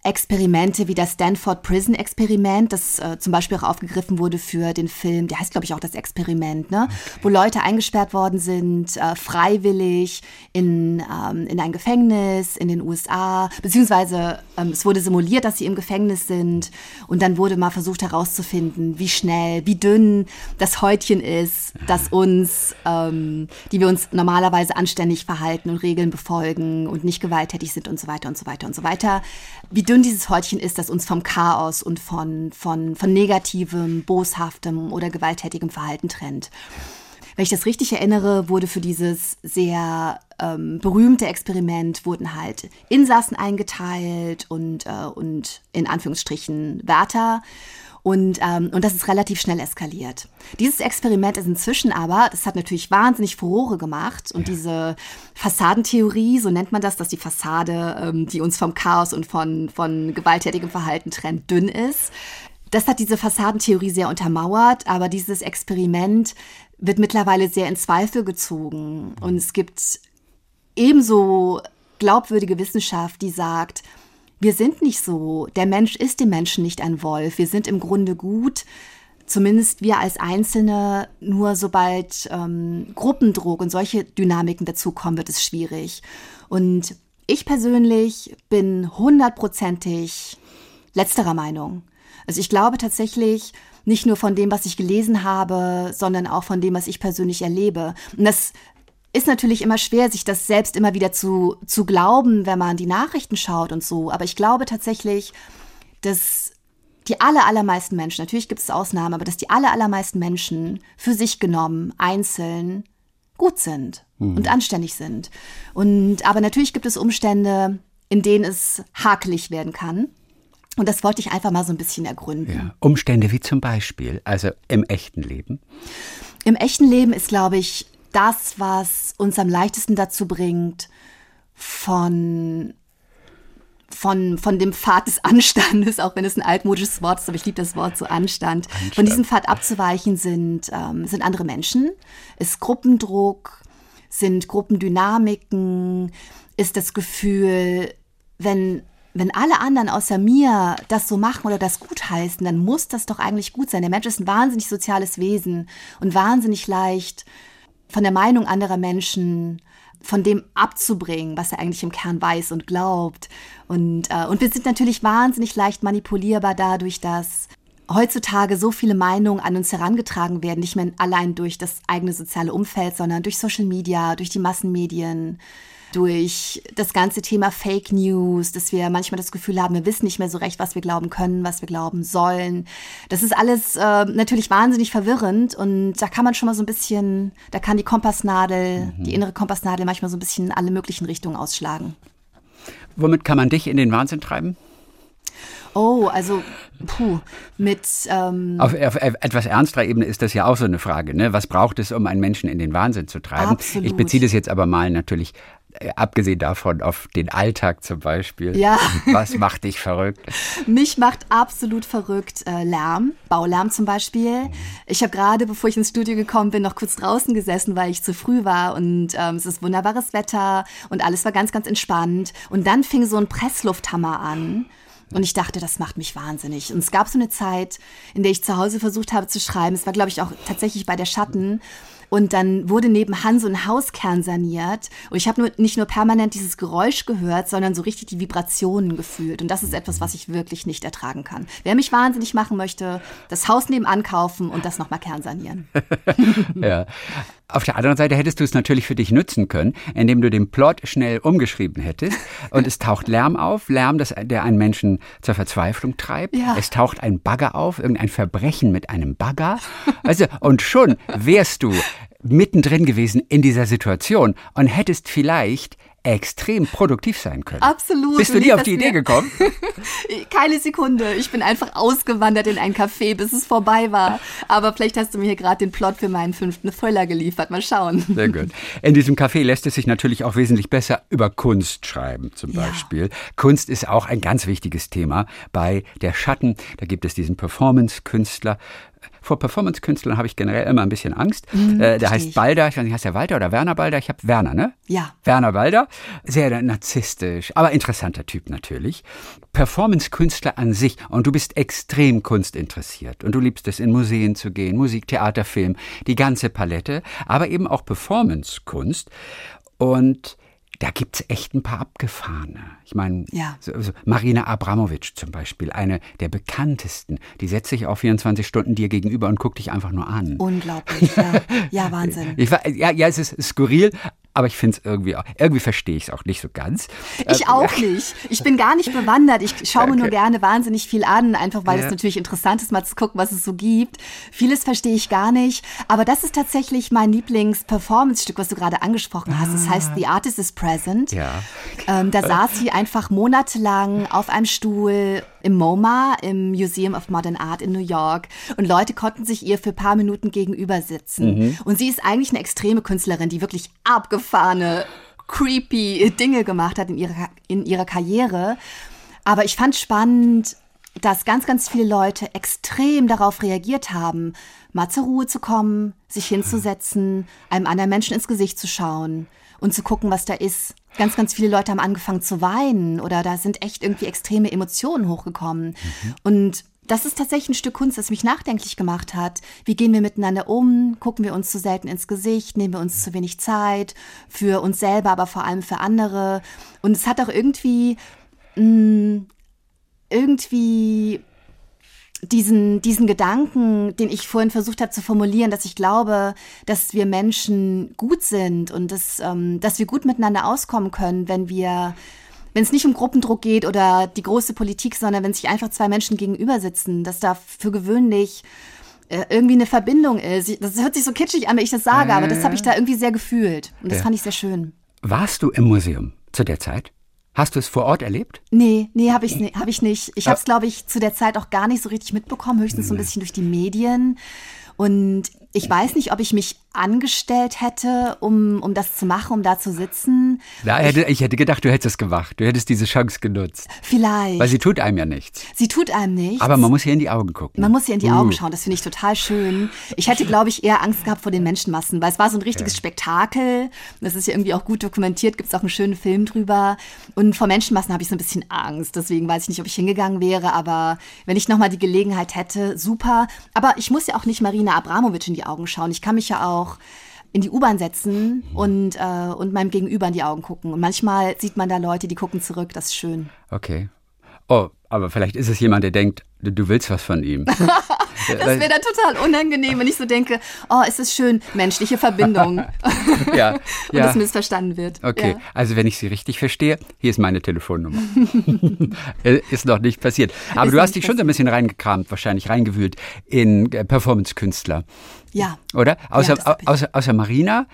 Experimente wie das Stanford Prison Experiment, das äh, zum Beispiel auch aufgegriffen wurde für den Film, der heißt glaube ich auch das Experiment, ne? wo Leute eingesperrt worden sind, äh, freiwillig in, ähm, in ein Gefängnis in den USA, beziehungsweise ähm, es wurde simuliert, dass sie im Gefängnis sind und dann wurde mal versucht herauszufinden, wie schnell, wie dünn das Häutchen ist, das uns, ähm, die wir uns normalerweise anständig verhalten und Regeln befolgen und nicht gewalttätig sind und so weiter und so weiter und so weiter. Wie dünn dieses Häutchen ist, das uns vom Chaos und von, von, von negativem, boshaftem oder gewalttätigem Verhalten trennt. Wenn ich das richtig erinnere, wurde für dieses sehr ähm, berühmte Experiment wurden halt Insassen eingeteilt und, äh, und in Anführungsstrichen Wärter. Und, ähm, und das ist relativ schnell eskaliert. Dieses Experiment ist inzwischen aber, das hat natürlich wahnsinnig Furore gemacht und diese Fassadentheorie, so nennt man das, dass die Fassade, ähm, die uns vom Chaos und von, von gewalttätigem Verhalten trennt, dünn ist. Das hat diese Fassadentheorie sehr untermauert, aber dieses Experiment wird mittlerweile sehr in Zweifel gezogen. Und es gibt ebenso glaubwürdige Wissenschaft, die sagt, wir sind nicht so, der Mensch ist dem Menschen nicht ein Wolf, wir sind im Grunde gut, zumindest wir als Einzelne, nur sobald ähm, Gruppendruck und solche Dynamiken dazukommen, wird es schwierig. Und ich persönlich bin hundertprozentig letzterer Meinung. Also ich glaube tatsächlich nicht nur von dem, was ich gelesen habe, sondern auch von dem, was ich persönlich erlebe. Und das ist natürlich immer schwer, sich das selbst immer wieder zu, zu glauben, wenn man die Nachrichten schaut und so. Aber ich glaube tatsächlich, dass die aller, allermeisten Menschen, natürlich gibt es Ausnahmen, aber dass die aller, allermeisten Menschen für sich genommen, einzeln, gut sind und anständig sind. Und aber natürlich gibt es Umstände, in denen es hakelig werden kann. Und das wollte ich einfach mal so ein bisschen ergründen. Ja. Umstände wie zum Beispiel, also im echten Leben. Im echten Leben ist, glaube ich, das, was uns am leichtesten dazu bringt, von, von, von dem Pfad des Anstandes, auch wenn es ein altmodisches Wort ist, aber ich liebe das Wort so Anstand, von diesem Pfad abzuweichen sind, ähm, sind andere Menschen, ist Gruppendruck, sind Gruppendynamiken, ist das Gefühl, wenn wenn alle anderen außer mir das so machen oder das gut heißen, dann muss das doch eigentlich gut sein. Der Mensch ist ein wahnsinnig soziales Wesen und wahnsinnig leicht von der Meinung anderer Menschen von dem abzubringen, was er eigentlich im Kern weiß und glaubt. Und, äh, und wir sind natürlich wahnsinnig leicht manipulierbar dadurch, dass heutzutage so viele Meinungen an uns herangetragen werden, nicht mehr allein durch das eigene soziale Umfeld, sondern durch Social Media, durch die Massenmedien, durch das ganze Thema Fake News, dass wir manchmal das Gefühl haben, wir wissen nicht mehr so recht, was wir glauben können, was wir glauben sollen. Das ist alles äh, natürlich wahnsinnig verwirrend und da kann man schon mal so ein bisschen, da kann die Kompassnadel, mhm. die innere Kompassnadel manchmal so ein bisschen in alle möglichen Richtungen ausschlagen. Womit kann man dich in den Wahnsinn treiben? Oh, also puh, mit ähm auf, auf, etwas ernsterer Ebene ist das ja auch so eine Frage. Ne? Was braucht es, um einen Menschen in den Wahnsinn zu treiben? Absolut. Ich beziehe das jetzt aber mal natürlich abgesehen davon auf den Alltag zum Beispiel. Ja. Was macht dich verrückt? Mich macht absolut verrückt äh, Lärm, Baulärm zum Beispiel. Ich habe gerade, bevor ich ins Studio gekommen bin, noch kurz draußen gesessen, weil ich zu früh war und ähm, es ist wunderbares Wetter und alles war ganz, ganz entspannt. Und dann fing so ein Presslufthammer an. Und ich dachte, das macht mich wahnsinnig. Und es gab so eine Zeit, in der ich zu Hause versucht habe zu schreiben. Es war, glaube ich, auch tatsächlich bei der Schatten. Und dann wurde nebenan so ein Hauskern saniert. Und ich habe nur, nicht nur permanent dieses Geräusch gehört, sondern so richtig die Vibrationen gefühlt. Und das ist etwas, was ich wirklich nicht ertragen kann. Wer mich wahnsinnig machen möchte, das Haus nebenan kaufen und das nochmal kernsanieren. ja. Auf der anderen Seite hättest du es natürlich für dich nutzen können, indem du den Plot schnell umgeschrieben hättest. Und es taucht Lärm auf, Lärm, das, der einen Menschen zur Verzweiflung treibt. Ja. Es taucht ein Bagger auf, irgendein Verbrechen mit einem Bagger. Also, und schon wärst du mittendrin gewesen in dieser Situation und hättest vielleicht extrem produktiv sein können. Absolut. Bist du nie auf die Idee gekommen? Keine Sekunde. Ich bin einfach ausgewandert in ein Café, bis es vorbei war. Aber vielleicht hast du mir hier gerade den Plot für meinen fünften Thriller geliefert. Mal schauen. Sehr gut. In diesem Café lässt es sich natürlich auch wesentlich besser über Kunst schreiben, zum Beispiel. Ja. Kunst ist auch ein ganz wichtiges Thema bei Der Schatten. Da gibt es diesen Performance-Künstler vor Performance-Künstlern habe ich generell immer ein bisschen Angst. Mhm, äh, der heißt Balder, ich weiß nicht, heißt der Walter oder Werner Balder? Ich habe Werner, ne? Ja. Werner Balder. Sehr narzisstisch, aber interessanter Typ natürlich. Performance-Künstler an sich. Und du bist extrem kunstinteressiert. Und du liebst es, in Museen zu gehen, Musik, Theater, Film, die ganze Palette, aber eben auch Performance-Kunst. Und da gibt es echt ein paar abgefahrene. Ich meine, ja. so, so Marina Abramovic zum Beispiel, eine der bekanntesten, die setzt sich auf 24 Stunden dir gegenüber und guckt dich einfach nur an. Unglaublich, ja, ja Wahnsinn. Ich, ja, ja, es ist skurril, aber ich finde es irgendwie, irgendwie verstehe ich es auch nicht so ganz. Ich ähm, auch nicht. Ich bin gar nicht bewandert. Ich schaue mir okay. nur gerne wahnsinnig viel an, einfach weil ja. es natürlich interessant ist, mal zu gucken, was es so gibt. Vieles verstehe ich gar nicht. Aber das ist tatsächlich mein Lieblings-Performance-Stück, was du gerade angesprochen hast. Das heißt, The Artist is Present. Ja. Ähm, da saß sie einfach monatelang auf einem Stuhl im MoMA, im Museum of Modern Art in New York. Und Leute konnten sich ihr für ein paar Minuten gegenüber sitzen. Mhm. Und sie ist eigentlich eine extreme Künstlerin, die wirklich abgefahrene, creepy Dinge gemacht hat in ihrer, in ihrer Karriere. Aber ich fand spannend, dass ganz, ganz viele Leute extrem darauf reagiert haben, mal zur Ruhe zu kommen, sich hinzusetzen, einem anderen Menschen ins Gesicht zu schauen und zu gucken, was da ist. Ganz, ganz viele Leute haben angefangen zu weinen oder da sind echt irgendwie extreme Emotionen hochgekommen. Mhm. Und das ist tatsächlich ein Stück Kunst, das mich nachdenklich gemacht hat. Wie gehen wir miteinander um? Gucken wir uns zu selten ins Gesicht? Nehmen wir uns zu wenig Zeit für uns selber, aber vor allem für andere? Und es hat auch irgendwie, mh, mm, irgendwie diesen, diesen Gedanken, den ich vorhin versucht habe zu formulieren, dass ich glaube, dass wir Menschen gut sind und dass, ähm, dass wir gut miteinander auskommen können, wenn wir, wenn es nicht um Gruppendruck geht oder die große Politik, sondern wenn sich einfach zwei Menschen gegenüber sitzen, dass da für gewöhnlich äh, irgendwie eine Verbindung ist. Das hört sich so kitschig an, wenn ich das sage, äh, aber das habe ich da irgendwie sehr gefühlt und das ja. fand ich sehr schön. Warst du im Museum zu der Zeit? Hast du es vor Ort erlebt? Nee, nee, habe ich, hab ich nicht. Ich habe es, glaube ich, zu der Zeit auch gar nicht so richtig mitbekommen, höchstens so ein bisschen durch die Medien. Und ich weiß nicht, ob ich mich angestellt hätte, um, um das zu machen, um da zu sitzen. Ja, hätte, ich hätte gedacht, du hättest es gemacht. Du hättest diese Chance genutzt. Vielleicht. Weil sie tut einem ja nichts. Sie tut einem nichts. Aber man muss ihr in die Augen gucken. Man muss ihr in die uh. Augen schauen. Das finde ich total schön. Ich hätte, glaube ich, eher Angst gehabt vor den Menschenmassen, weil es war so ein richtiges ja. Spektakel. Das ist ja irgendwie auch gut dokumentiert. Gibt es auch einen schönen Film drüber. Und vor Menschenmassen habe ich so ein bisschen Angst. Deswegen weiß ich nicht, ob ich hingegangen wäre. Aber wenn ich nochmal die Gelegenheit hätte, super. Aber ich muss ja auch nicht Marina Abramovic in die Augen schauen. Ich kann mich ja auch in die U-Bahn setzen und, äh, und meinem Gegenüber in die Augen gucken. Und manchmal sieht man da Leute, die gucken zurück. Das ist schön. Okay. Oh, aber vielleicht ist es jemand, der denkt, du, willst was von ihm. Das wäre dann total unangenehm, wenn ich so denke, oh, es ist schön, menschliche Verbindung. ja, Und ja. das missverstanden wird. Okay, Ja. also wenn ich Sie richtig verstehe, hier ist meine Telefonnummer. Äh, ist noch nicht passiert. Aber Ist du hast dich schon so ein bisschen reingekramt, wahrscheinlich reingewühlt in äh, Performance-Künstler, ja. oder? Außer, ich. außer, außer Marina,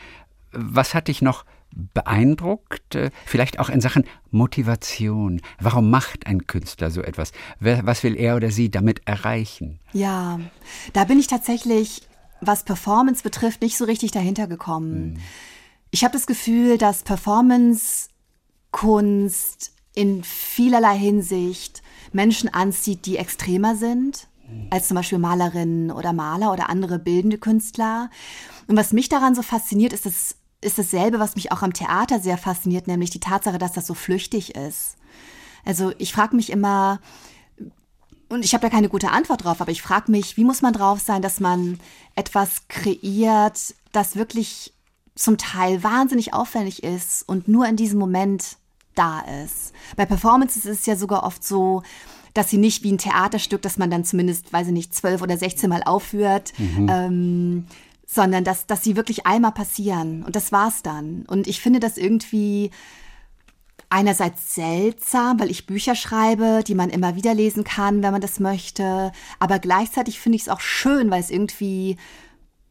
was hat dich noch beeindruckt? Äh, Vielleicht auch in Sachen Motivation. Warum macht ein Künstler so etwas? Was will er oder sie damit erreichen? Ja, da bin ich tatsächlich, was Performance betrifft, nicht so richtig dahinter gekommen. Ich habe das Gefühl, dass Performance-Kunst in vielerlei Hinsicht Menschen anzieht, die extremer sind, als zum Beispiel Malerinnen oder Maler oder andere bildende Künstler. Und was mich daran so fasziniert, ist das, ist dasselbe, was mich auch am Theater sehr fasziniert, nämlich die Tatsache, dass das so flüchtig ist. Also ich frage mich immer, und ich habe da keine gute Antwort drauf, aber ich frage mich, wie muss man drauf sein, dass man etwas kreiert, das wirklich zum Teil wahnsinnig aufwendig ist und nur in diesem Moment da ist. Bei Performances ist es ja sogar oft so, dass sie nicht wie ein Theaterstück, das man dann zumindest, weiß ich nicht, zwölf oder sechzehn Mal aufführt, ähm, sondern dass, dass sie wirklich einmal passieren. Und das war's dann. Und ich finde das irgendwie einerseits seltsam, weil ich Bücher schreibe, die man immer wieder lesen kann, wenn man das möchte. Aber gleichzeitig finde ich es auch schön, weil es irgendwie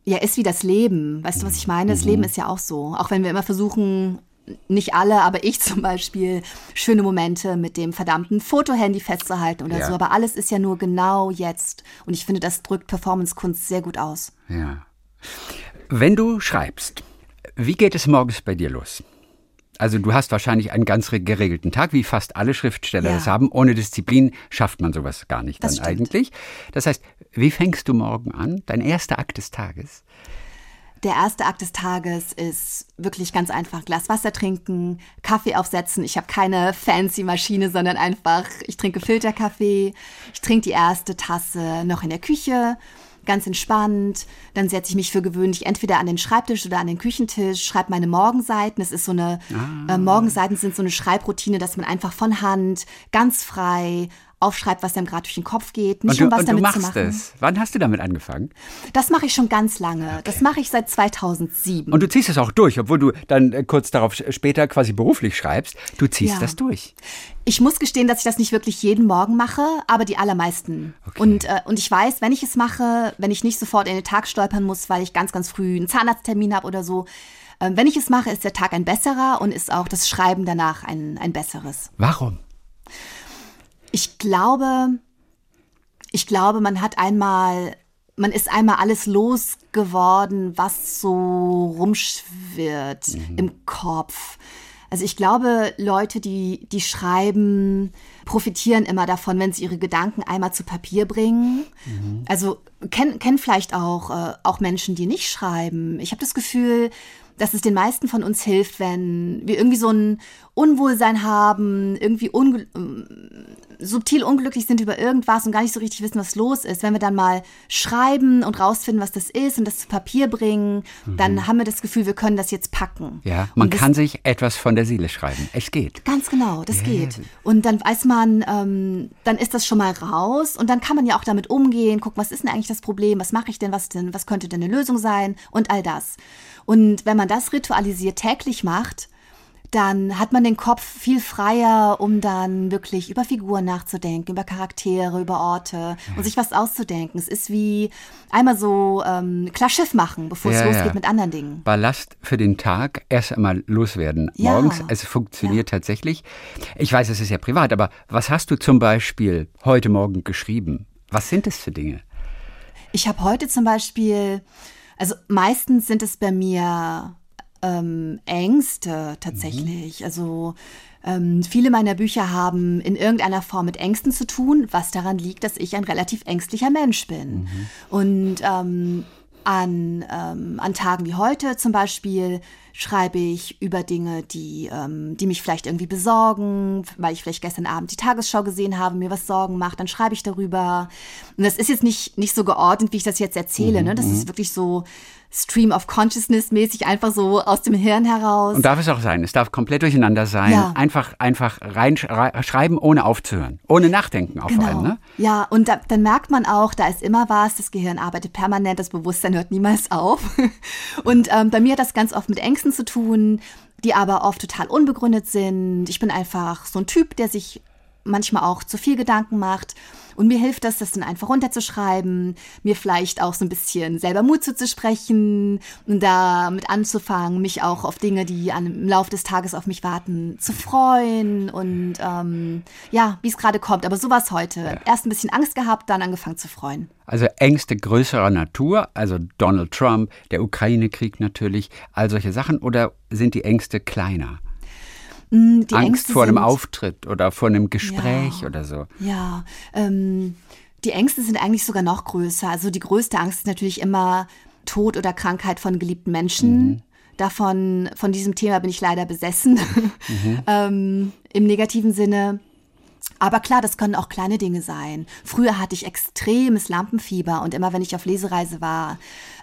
ja ist wie das Leben. Weißt du, was ich meine? Das Leben ist ja auch so. Auch wenn wir immer versuchen, nicht alle, aber ich zum Beispiel, schöne Momente mit dem verdammten Fotohandy festzuhalten oder Ja. so. Aber alles ist ja nur genau jetzt. Und ich finde, das drückt Performancekunst sehr gut aus. Ja. Wenn du schreibst, wie geht es morgens bei dir los? Also du hast wahrscheinlich einen ganz re- geregelten Tag, wie fast alle Schriftsteller Ja. das haben. Ohne Disziplin schafft man sowas gar nicht Das dann stimmt. eigentlich. Das heißt, wie fängst du morgen an? Dein erster Akt des Tages? Der erste Akt des Tages ist wirklich ganz einfach Glas Wasser trinken, Kaffee aufsetzen. Ich habe keine fancy Maschine, sondern einfach, ich trinke Filterkaffee. Ich trinke die erste Tasse noch in der Küche, ganz entspannt. Dann setze ich mich für gewöhnlich entweder an den Schreibtisch oder an den Küchentisch, schreibe meine Morgenseiten. Es ist so eine, äh, Morgenseiten sind so eine Schreibroutine, dass man einfach von Hand ganz frei aufschreibt, was einem gerade durch den Kopf geht, nicht und du, um was und du damit machst zu machen. es. Wann hast du damit angefangen? Das mache ich schon ganz lange. Das mache ich seit 2007. Und du ziehst es auch durch, obwohl du dann äh, kurz darauf später quasi beruflich schreibst. Du ziehst Ja. das durch. Ich muss gestehen, dass ich das nicht wirklich jeden Morgen mache, aber die allermeisten. Und, äh, und ich weiß, wenn ich es mache, wenn ich nicht sofort in den Tag stolpern muss, weil ich ganz, ganz früh einen Zahnarzttermin habe oder so, äh, wenn ich es mache, ist der Tag ein besserer und ist auch das Schreiben danach ein, ein besseres. Warum? Ich glaube, ich glaube, man hat einmal, man ist einmal alles losgeworden, was so rumschwirrt im Kopf. Also ich glaube, Leute, die, die schreiben, profitieren immer davon, wenn sie ihre Gedanken einmal zu Papier bringen. Also kennen kenn vielleicht auch, äh, auch Menschen, die nicht schreiben. Ich habe das Gefühl, dass es den meisten von uns hilft, wenn wir irgendwie so ein Unwohlsein haben, irgendwie unge subtil unglücklich sind über irgendwas und gar nicht so richtig wissen, was los ist, wenn wir dann mal schreiben und rausfinden, was das ist und das zu Papier bringen, dann haben wir das Gefühl, wir können das jetzt packen. Ja, man das, kann sich etwas von der Seele schreiben. Es geht. Ganz genau, das geht. Und dann weiß man, ähm, dann ist das schon mal raus und dann kann man ja auch damit umgehen, gucken, was ist denn eigentlich das Problem, was mache ich denn, was denn, was könnte denn eine Lösung sein und all das. Und wenn man das ritualisiert täglich macht, dann hat man den Kopf viel freier, um dann wirklich über Figuren nachzudenken, über Charaktere, über Orte und sich was auszudenken. Es ist wie einmal so ähm, klar Schiff machen, bevor es Ja, losgeht ja. mit anderen Dingen. Ballast für den Tag erst einmal loswerden Ja. morgens. Es funktioniert tatsächlich. Ich weiß, es ist ja privat, aber was hast du zum Beispiel heute Morgen geschrieben? Was sind es für Dinge? Ich habe heute zum Beispiel, also meistens sind es bei mir ähm, Ängste tatsächlich. Also ähm, viele meiner Bücher haben in irgendeiner Form mit Ängsten zu tun, was daran liegt, dass ich ein relativ ängstlicher Mensch bin. Und ähm, an, ähm, an Tagen wie heute zum Beispiel schreibe ich über Dinge, die, ähm, die mich vielleicht irgendwie besorgen, weil ich vielleicht gestern Abend die Tagesschau gesehen habe, mir was Sorgen macht, dann schreibe ich darüber. Und das ist jetzt nicht, nicht so geordnet, wie ich das jetzt erzähle. Ne? Das ist wirklich so Stream of Consciousness mäßig einfach so aus dem Hirn heraus. Und darf es auch sein. Es darf komplett durcheinander sein. Ja. Einfach, einfach reinschreiben, ohne aufzuhören. Ohne nachdenken auf genau. allem. Ne? Ja, und da, dann merkt man auch, da ist immer was. Das Gehirn arbeitet permanent, das Bewusstsein hört niemals auf. Und ähm, bei mir hat das ganz oft mit Ängsten zu tun, die aber oft total unbegründet sind. Ich bin einfach so ein Typ, der sich manchmal auch zu viel Gedanken macht. Und mir hilft das, das dann einfach runterzuschreiben, mir vielleicht auch so ein bisschen selber Mut zuzusprechen und damit anzufangen, mich auch auf Dinge, die an, im Laufe des Tages auf mich warten, zu freuen und ähm, ja, wie es gerade kommt. Aber so war es heute. Ja. Erst ein bisschen Angst gehabt, dann angefangen zu freuen. Also Ängste größerer Natur, also Donald Trump, der Ukraine-Krieg natürlich, all solche Sachen, oder sind die Ängste kleiner? Mm, die Angst Ängste vor einem Auftritt oder vor einem Gespräch ja, oder so. Ja, ähm, die Ängste sind eigentlich sogar noch größer. Also die größte Angst ist natürlich immer Tod oder Krankheit von geliebten Menschen. Mhm. Davon, von diesem Thema bin ich leider besessen, mhm. ähm, im negativen Sinne. Aber klar, das können auch kleine Dinge sein. Früher hatte ich extremes Lampenfieber und immer wenn ich auf Lesereise war,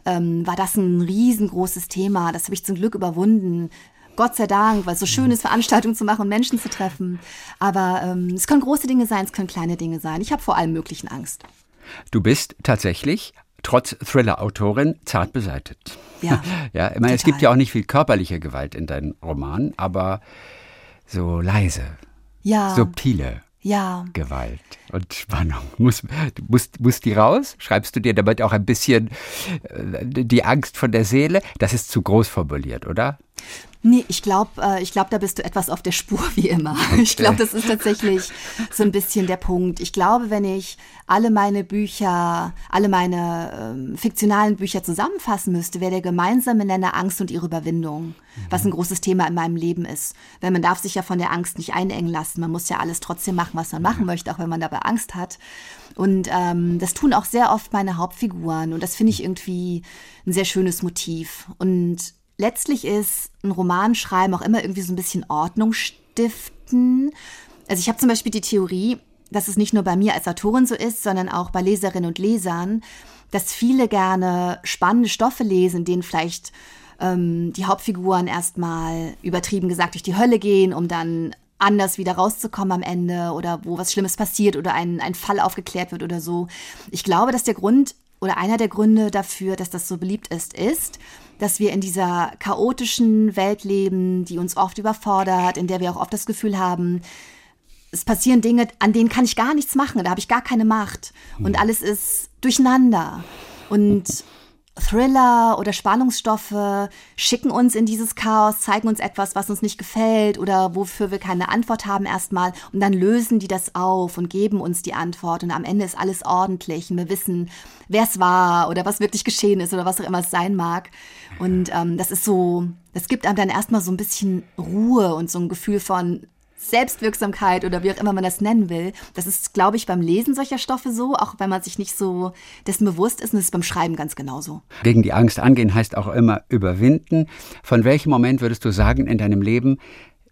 ähm, war das ein riesengroßes Thema. Das habe ich zum Glück überwunden. Gott sei Dank, weil es so schön ist, Veranstaltungen zu machen und Menschen zu treffen. Aber ähm, es können große Dinge sein, es können kleine Dinge sein. Ich habe vor allem möglichen Angst. Du bist tatsächlich trotz Thriller-Autorin zart beseitet. Ja. ja, ich meine, es gibt ja auch nicht viel körperliche Gewalt in deinen Romanen, aber so leise, ja. subtile ja. Gewalt und Spannung. Muss, muss, muss die raus? Schreibst du dir damit auch ein bisschen äh, die Angst von der Seele? Das ist zu groß formuliert, oder? Nee, ich glaube, äh, ich da bist du etwas auf der Spur wie immer. Okay. Ich glaube, das ist tatsächlich so ein bisschen der Punkt. Ich glaube, wenn ich alle meine Bücher, alle meine ähm, fiktionalen Bücher zusammenfassen müsste, wäre der gemeinsame Nenner Angst und ihre Überwindung, mhm. was ein großes Thema in meinem Leben ist. Weil man darf sich ja von der Angst nicht einengen lassen. Man muss ja alles trotzdem machen, was man machen möchte, auch wenn man dabei Angst hat. Und ähm, das tun auch sehr oft meine Hauptfiguren. Und das finde ich irgendwie ein sehr schönes Motiv. Und letztlich ist ein Roman schreiben auch immer irgendwie so ein bisschen Ordnung stiften. Also ich habe zum Beispiel die Theorie, dass es nicht nur bei mir als Autorin so ist, sondern auch bei Leserinnen und Lesern, dass viele gerne spannende Stoffe lesen, denen vielleicht ähm, die Hauptfiguren erstmal übertrieben gesagt durch die Hölle gehen, um dann anders wieder rauszukommen am Ende oder wo was Schlimmes passiert oder ein, ein Fall aufgeklärt wird oder so. Ich glaube, dass der Grund oder einer der Gründe dafür, dass das so beliebt ist, ist, dass wir in dieser chaotischen Welt leben, die uns oft überfordert, in der wir auch oft das Gefühl haben, es passieren Dinge, an denen kann ich gar nichts machen, da habe ich gar keine Macht und hm. alles ist durcheinander. Und Thriller oder Spannungsstoffe schicken uns in dieses Chaos, zeigen uns etwas, was uns nicht gefällt oder wofür wir keine Antwort haben erstmal und dann lösen die das auf und geben uns die Antwort und am Ende ist alles ordentlich und wir wissen, wer es war oder was wirklich geschehen ist oder was auch immer es sein mag. Und ähm, das ist so, das gibt einem dann erstmal so ein bisschen Ruhe und so ein Gefühl von, Selbstwirksamkeit oder wie auch immer man das nennen will. Das ist, glaube ich, beim Lesen solcher Stoffe so, auch wenn man sich nicht so dessen bewusst ist. Und das ist beim Schreiben ganz genauso. Gegen die Angst angehen heißt auch immer überwinden. Von welchem Moment würdest du sagen in deinem Leben,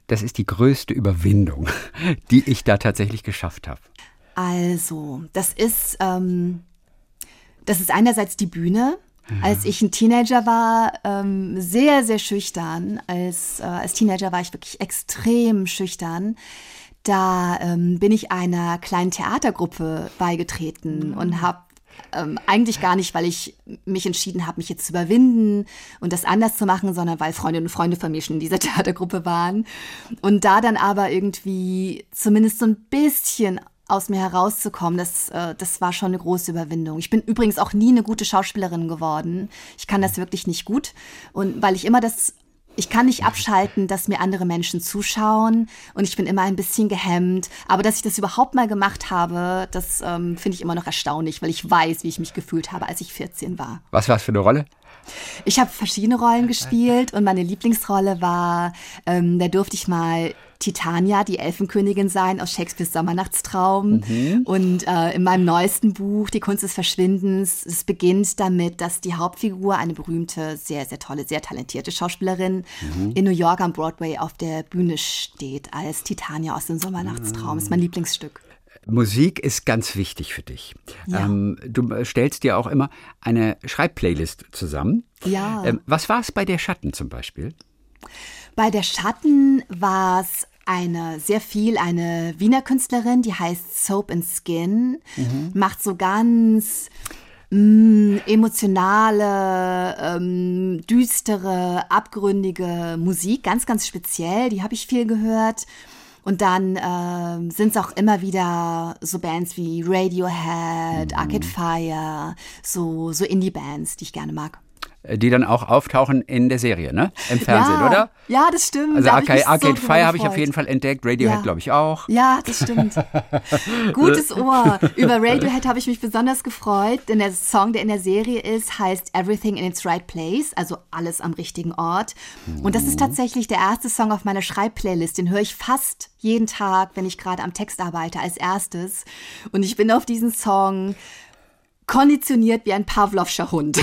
das ist die größte Überwindung, die ich da tatsächlich geschafft habe? Also, das ist, ähm, das ist einerseits die Bühne. Als ich ein Teenager war, ähm, sehr, sehr schüchtern. Als, äh, als Teenager war ich wirklich extrem schüchtern. Da ähm, bin ich einer kleinen Theatergruppe beigetreten mhm. und habe ähm, eigentlich gar nicht, weil ich mich entschieden habe, mich jetzt zu überwinden und das anders zu machen, sondern weil Freundinnen und Freunde von mir schon in dieser Theatergruppe waren. Und da dann aber irgendwie zumindest so ein bisschen aus mir herauszukommen, das, äh, das war schon eine große Überwindung. Ich bin übrigens auch nie eine gute Schauspielerin geworden. Ich kann das wirklich nicht gut. Und weil ich immer das ich kann nicht abschalten, dass mir andere Menschen zuschauen und ich bin immer ein bisschen gehemmt. Aber dass ich das überhaupt mal gemacht habe, das ähm, finde ich immer noch erstaunlich, weil ich weiß, wie ich mich gefühlt habe, als ich 14 war. Was war es für eine Rolle? Ich habe verschiedene Rollen gespielt und meine Lieblingsrolle war, ähm, da durfte ich mal Titania, die Elfenkönigin sein aus Shakespeares Sommernachtstraum. Mhm. Und äh, in meinem neuesten Buch, Die Kunst des Verschwindens, es beginnt damit, dass die Hauptfigur, eine berühmte, sehr, sehr tolle, sehr talentierte Schauspielerin, mhm. in New York am Broadway auf der Bühne steht als Titania aus dem Sommernachtstraum. Mhm. Das ist mein Lieblingsstück. Musik ist ganz wichtig für dich. Ja. Ähm, du stellst dir auch immer eine Schreibplaylist zusammen. Ja. Ähm, was war es bei der Schatten zum Beispiel? Bei der Schatten war es eine sehr viel eine Wiener Künstlerin, die heißt Soap and Skin, macht so ganz mm, emotionale, ähm, düstere, abgründige Musik, ganz, ganz speziell. Die habe ich viel gehört. Und dann ähm, sind es auch immer wieder so Bands wie Radiohead, Arcade Fire, so, so Indie-Bands, die ich gerne mag. Äh, Die dann auch auftauchen in der Serie, ne? Im Fernsehen, ja, oder? Ja, das stimmt. Also Arcade, so Arcade drüber Fire habe ich auf jeden Fall entdeckt, Radiohead Ja. glaube ich auch. Ja, das stimmt. Gutes Ohr. Über Radiohead habe ich mich besonders gefreut, denn der Song, der in der Serie ist, heißt Everything in its Right Place, also alles am richtigen Ort. Und das ist tatsächlich der erste Song auf meiner Schreibplaylist. Den höre ich fast jeden Tag, wenn ich gerade am Text arbeite, als erstes. Und ich bin auf diesen Song konditioniert wie ein Pavlovscher Hund.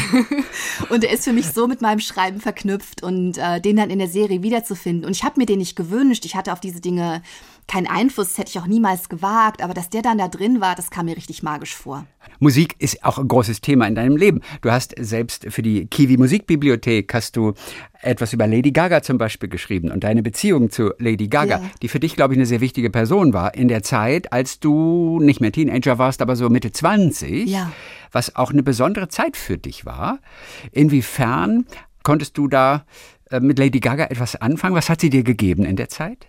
und er ist für mich so mit meinem Schreiben verknüpft und äh, den dann in der Serie wiederzufinden. Und ich habe mir den nicht gewünscht. Ich hatte auf diese Dinge keinen Einfluss, das hätte ich auch niemals gewagt. Aber dass der dann da drin war, das kam mir richtig magisch vor. Musik ist auch ein großes Thema in deinem Leben. Du hast selbst für die Kiwi Musikbibliothek hast du etwas über Lady Gaga zum Beispiel geschrieben und deine Beziehung zu Lady Gaga, Ja. die für dich, glaube ich, eine sehr wichtige Person war in der Zeit, als du nicht mehr Teenager warst, aber so Mitte 20, Ja. was auch eine besondere Zeit für dich war. Inwiefern konntest du da äh, mit Lady Gaga etwas anfangen? Was hat sie dir gegeben in der Zeit?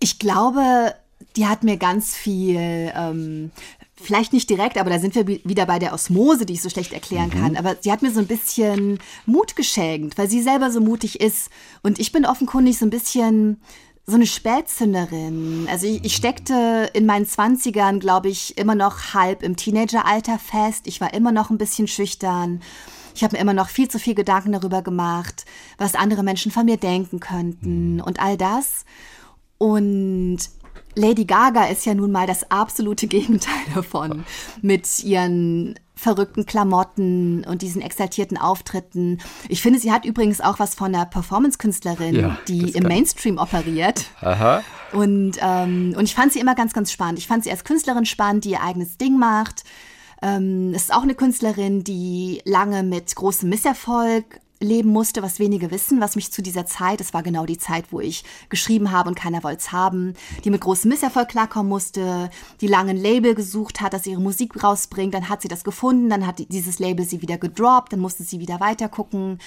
Ich glaube, die hat mir ganz viel, ähm, vielleicht nicht direkt, aber da sind wir wieder bei der Osmose, die ich so schlecht erklären kann. Aber sie hat mir so ein bisschen Mut geschenkt, weil sie selber so mutig ist. Und ich bin offenkundig so ein bisschen so eine Spätzünderin. Also ich, ich steckte in meinen Zwanzigern, glaube ich, immer noch halb im Teenageralter fest. Ich war immer noch ein bisschen schüchtern. Ich habe mir immer noch viel zu viel Gedanken darüber gemacht, was andere Menschen von mir denken könnten und all das. Und Lady Gaga ist ja nun mal das absolute Gegenteil davon. Mit ihren verrückten Klamotten und diesen exaltierten Auftritten. Ich finde, sie hat übrigens auch was von einer Performance-Künstlerin, Ja, die im Mainstream operiert. Aha. Und, ähm, und ich fand sie immer ganz, ganz spannend. Ich fand sie als Künstlerin spannend, die ihr eigenes Ding macht. Ähm, es ist auch eine Künstlerin, die lange mit großem Misserfolg leben musste, was wenige wissen, was mich zu dieser Zeit, es war genau die Zeit, wo ich geschrieben habe und keiner wollte es haben, die mit großem Misserfolg klarkommen musste, die lange ein Label gesucht hat, das ihre Musik rausbringt, dann hat sie das gefunden, dann hat die- dieses Label sie wieder gedroppt, dann musste sie wieder weitergucken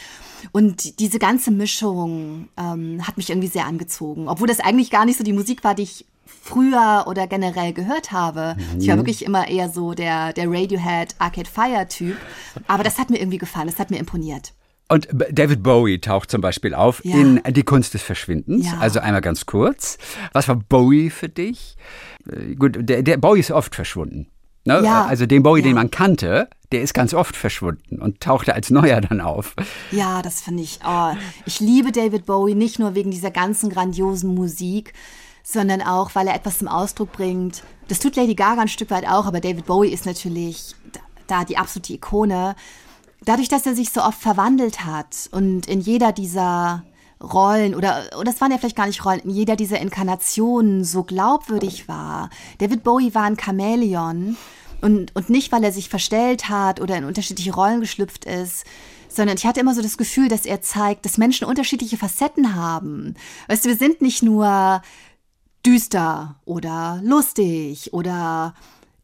und diese ganze Mischung ähm, hat mich irgendwie sehr angezogen, obwohl das eigentlich gar nicht so die Musik war, die ich früher oder generell gehört habe. Ich war wirklich immer eher so der, der Radiohead Arcade Fire Typ, aber das hat mir irgendwie gefallen, das hat mir imponiert. Und David Bowie taucht zum Beispiel auf Ja. in Die Kunst des Verschwindens. Ja. Also einmal ganz kurz. Was war Bowie für dich? Äh, Gut, der, der Bowie ist oft verschwunden. Ne? Ja. Also den Bowie, den man kannte, der ist ganz oft verschwunden und tauchte als Neuer dann auf. Ja, das finde ich. Oh, ich liebe David Bowie nicht nur wegen dieser ganzen grandiosen Musik, sondern auch, weil er etwas zum Ausdruck bringt. Das tut Lady Gaga ein Stück weit auch, aber David Bowie ist natürlich da die absolute Ikone. Dadurch, dass er sich so oft verwandelt hat und in jeder dieser Rollen oder, oder es waren ja vielleicht gar nicht Rollen, in jeder dieser Inkarnationen so glaubwürdig war. David Bowie war ein Chamäleon und, und nicht, weil er sich verstellt hat oder in unterschiedliche Rollen geschlüpft ist, sondern ich hatte immer so das Gefühl, dass er zeigt, dass Menschen unterschiedliche Facetten haben. Weißt du, wir sind nicht nur düster oder lustig oder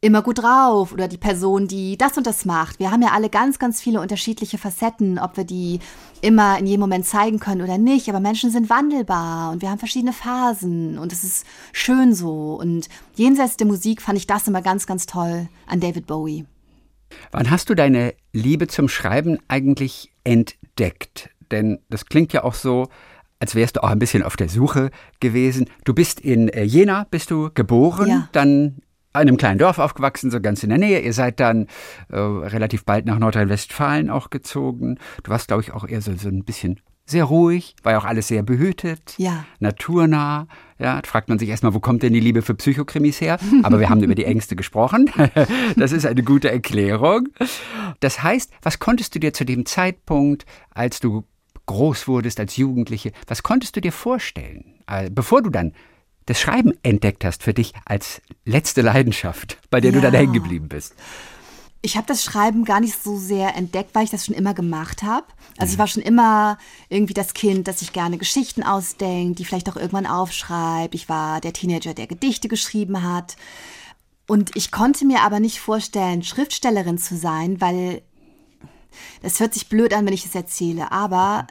immer gut drauf oder die Person, die das und das macht. Wir haben ja alle ganz, ganz viele unterschiedliche Facetten, ob wir die immer in jedem Moment zeigen können oder nicht. Aber Menschen sind wandelbar und wir haben verschiedene Phasen und es ist schön so. Und jenseits der Musik fand ich das immer ganz, ganz toll an David Bowie. Wann hast du deine Liebe zum Schreiben eigentlich entdeckt? Denn das klingt ja auch so, als wärst du auch ein bisschen auf der Suche gewesen. Du bist in äh, Jena, bist du geboren, Ja. dann einem kleinen Dorf aufgewachsen, so ganz in der Nähe. Ihr seid dann äh, relativ bald nach Nordrhein-Westfalen auch gezogen. Du warst, glaube ich, auch eher so, so ein bisschen sehr ruhig, war ja auch alles sehr behütet, Ja. naturnah. Ja, da fragt man sich erstmal, wo kommt denn die Liebe für Psychokrimis her? Aber wir haben über die Ängste gesprochen. Das ist eine gute Erklärung. Das heißt, was konntest du dir zu dem Zeitpunkt, als du groß wurdest als Jugendliche, was konntest du dir vorstellen, äh, bevor du dann das Schreiben entdeckt hast für dich als letzte Leidenschaft, bei der ja. du dann hängen geblieben bist. Ich habe das Schreiben gar nicht so sehr entdeckt, weil ich das schon immer gemacht habe. Also ich war schon immer irgendwie das Kind, das sich gerne Geschichten ausdenkt, die vielleicht auch irgendwann aufschreibt. Ich war der Teenager, der Gedichte geschrieben hat. Und ich konnte mir aber nicht vorstellen, Schriftstellerin zu sein, weil das hört sich blöd an, wenn ich es erzähle, aber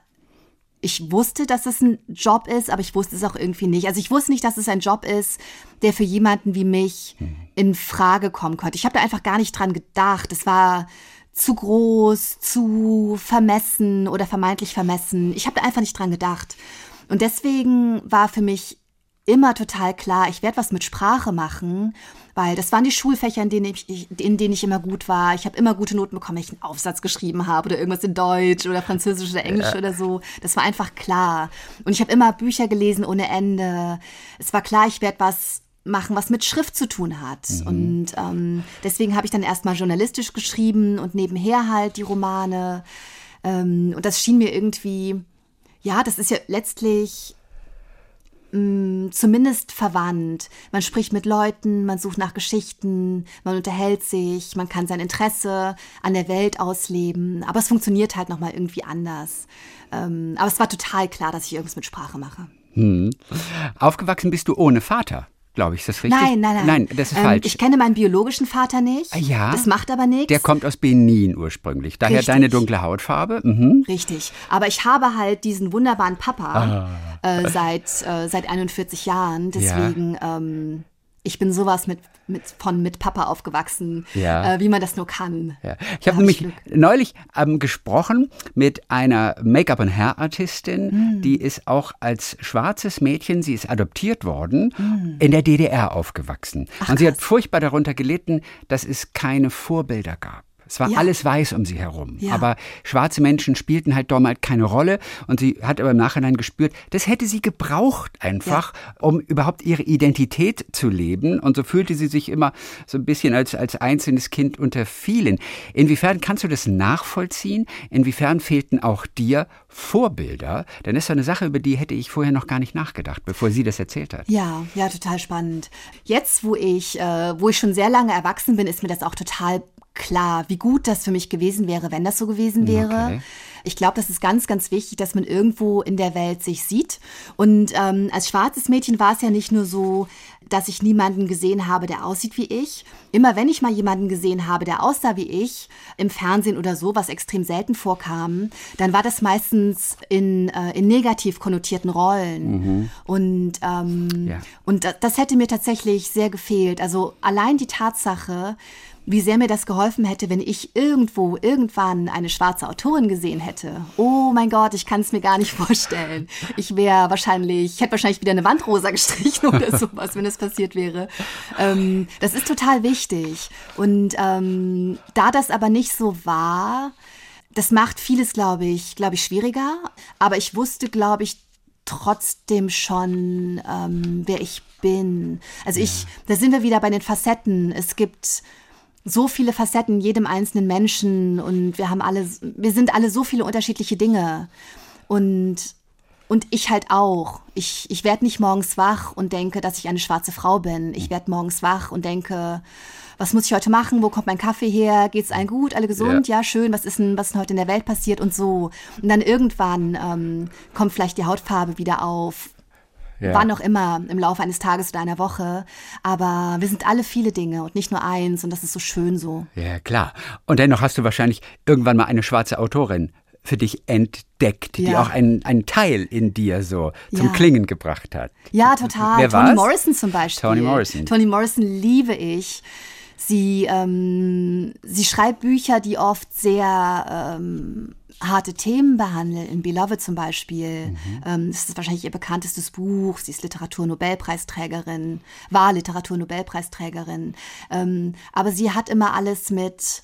ich wusste, dass es ein Job ist, aber ich wusste es auch irgendwie nicht. Also ich wusste nicht, dass es ein Job ist, der für jemanden wie mich in Frage kommen könnte. Ich habe da einfach gar nicht dran gedacht. Es war zu groß, zu vermessen oder vermeintlich vermessen. Ich habe da einfach nicht dran gedacht. Und deswegen war für mich immer total klar, ich werde was mit Sprache machen weil das waren die Schulfächer, in denen ich, in denen ich immer gut war. Ich habe immer gute Noten bekommen, wenn ich einen Aufsatz geschrieben habe oder irgendwas in Deutsch oder Französisch oder Englisch ja. oder so. Das war einfach klar. Und ich habe immer Bücher gelesen ohne Ende. Es war klar, ich werde was machen, was mit Schrift zu tun hat. Mhm. Und ähm, deswegen habe ich dann erstmal journalistisch geschrieben und nebenher halt die Romane. Ähm, und das schien mir irgendwie, ja, das ist ja letztlich mh, mm, zumindest verwandt. Man spricht mit Leuten, man sucht nach Geschichten, man unterhält sich, man kann sein Interesse an der Welt ausleben. Aber es funktioniert halt nochmal irgendwie anders. Ähm, aber es war total klar, dass ich irgendwas mit Sprache mache. Hm. Aufgewachsen bist du ohne Vater glaube ich. Ist das richtig? Nein, nein, nein. Nein, das ist ähm, falsch. Ich kenne meinen biologischen Vater nicht. Ah, ja. Das macht aber nichts. Der kommt aus Benin ursprünglich. Daher Richtig. deine dunkle Hautfarbe. Mhm. Richtig. Aber ich habe halt diesen wunderbaren Papa ah. äh, seit, äh, seit 41 Jahren. Deswegen, ja. ähm, ich bin sowas mit mit, von mit Papa aufgewachsen, ja. äh, wie man das nur kann. Ja. Ich habe nämlich Glück. neulich ähm, gesprochen mit einer Make-up- und Hair-Artistin, mm. die ist auch als schwarzes Mädchen, sie ist adoptiert worden, mm. in der DDR aufgewachsen. Ach, und sie krass. hat furchtbar darunter gelitten, dass es keine Vorbilder gab. Es war ja. alles weiß um sie herum. Ja. Aber schwarze Menschen spielten halt damals keine Rolle. Und sie hat aber im Nachhinein gespürt, das hätte sie gebraucht einfach, ja. um überhaupt ihre Identität zu leben. Und so fühlte sie sich immer so ein bisschen als, als einzelnes Kind unter vielen. Inwiefern kannst du das nachvollziehen? Inwiefern fehlten auch dir Vorbilder? Denn das ist eine Sache, über die hätte ich vorher noch gar nicht nachgedacht, bevor sie das erzählt hat. Ja, ja, total spannend. Jetzt, wo ich, äh, wo ich schon sehr lange erwachsen bin, ist mir das auch total klar, wie gut das für mich gewesen wäre, wenn das so gewesen wäre. Okay. Ich glaube, das ist ganz, ganz wichtig, dass man irgendwo in der Welt sich sieht. Und ähm, als schwarzes Mädchen war es ja nicht nur so, dass ich niemanden gesehen habe, der aussieht wie ich. Immer wenn ich mal jemanden gesehen habe, der aussah wie ich, im Fernsehen oder so, was extrem selten vorkam, dann war das meistens in, äh, in negativ konnotierten Rollen. Mhm. Und, ähm, ja. und das, das hätte mir tatsächlich sehr gefehlt. Also allein die Tatsache, wie sehr mir das geholfen hätte, wenn ich irgendwo, irgendwann eine schwarze Autorin gesehen hätte. Oh mein Gott, ich kann es mir gar nicht vorstellen. Ich wäre wahrscheinlich, ich hätte wahrscheinlich wieder eine Wandrosa gestrichen oder sowas, wenn es passiert wäre. Ähm, das ist total wichtig. Und ähm, da das aber nicht so war, das macht vieles, glaube ich, glaube ich, schwieriger. Aber ich wusste, glaube ich, trotzdem schon, ähm, wer ich bin. Also ich, da sind wir wieder bei den Facetten. Es gibt so viele Facetten jedem einzelnen Menschen und wir haben alle, wir sind alle so viele unterschiedliche Dinge. Und, und ich halt auch. Ich, ich werde nicht morgens wach und denke, dass ich eine schwarze Frau bin. Ich werde morgens wach und denke, was muss ich heute machen? Wo kommt mein Kaffee her? Geht's allen gut? Alle gesund? Ja, ja schön. Was ist denn, was ist denn heute in der Welt passiert? Und so. Und dann irgendwann ähm, kommt vielleicht die Hautfarbe wieder auf ja. wann auch immer im Laufe eines Tages oder einer Woche. Aber wir sind alle viele Dinge und nicht nur eins und das ist so schön so. Ja, klar. Und dennoch hast du wahrscheinlich irgendwann mal eine schwarze Autorin für dich entdeckt, ja. die auch einen, einen Teil in dir so zum ja. Klingen gebracht hat. Ja, total. Wer Toni war's? Morrison zum Beispiel. Toni Morrison. Toni Morrison liebe ich. Sie, ähm, sie schreibt Bücher, die oft sehr ähm, harte Themen behandelt. In Beloved zum Beispiel. Mhm. Ähm, das ist wahrscheinlich ihr bekanntestes Buch. Sie ist Literaturnobelpreisträgerin, war Literaturnobelpreisträgerin. Ähm, aber sie hat immer alles mit,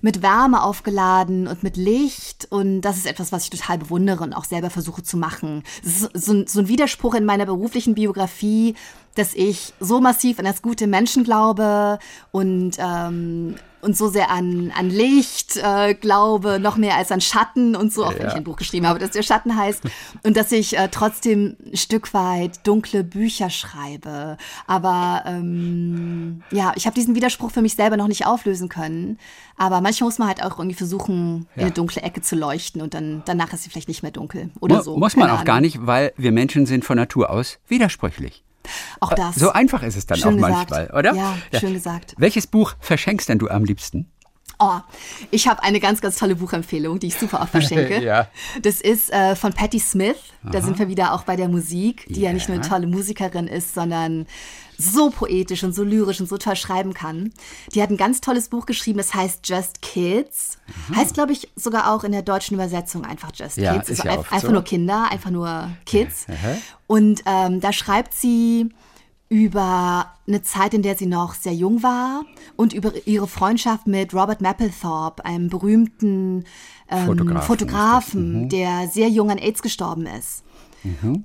mit Wärme aufgeladen und mit Licht. Und das ist etwas, was ich total bewundere und auch selber versuche zu machen. Das ist so, so ein Widerspruch in meiner beruflichen Biografie, dass ich so massiv an das gute Menschen glaube und, ähm, und so sehr an, an Licht äh, glaube, noch mehr als an Schatten und so, auch Ja. wenn ich ein Buch geschrieben habe, das der Schatten heißt. Und dass ich äh, trotzdem ein Stück weit dunkle Bücher schreibe. Aber ähm, ja, ich habe diesen Widerspruch für mich selber noch nicht auflösen können. Aber manchmal muss man halt auch irgendwie versuchen, in Ja. eine dunkle Ecke zu leuchten und dann danach ist sie vielleicht nicht mehr dunkel oder Mu- so. Muss man Keine auch gar nicht, weil wir Menschen sind von Natur aus widersprüchlich. Auch das. So einfach ist es dann Schön auch gesagt. manchmal, oder? Ja, schön gesagt. Welches Buch verschenkst denn du am liebsten? Oh, ich habe eine ganz, ganz tolle Buchempfehlung, die ich super oft verschenke. Ja. Das ist äh, von Patti Smith. Da sind wir wieder auch bei der Musik, die ja. nicht nur eine Ja. tolle Musikerin ist, sondern so poetisch und so lyrisch und so toll schreiben kann. Die hat ein ganz tolles Buch geschrieben, das heißt Just Kids. Heißt, glaube ich, sogar auch in der deutschen Übersetzung einfach Just Ja, Kids. ist Also ja einfach so. nur Kinder, einfach nur Kids. Aha. Und ähm, da schreibt sie über eine Zeit, in der sie noch sehr jung war und über ihre Freundschaft mit Robert Mapplethorpe, einem berühmten ähm, Fotografen Fotografen, mhm. der sehr jung an AIDS gestorben ist.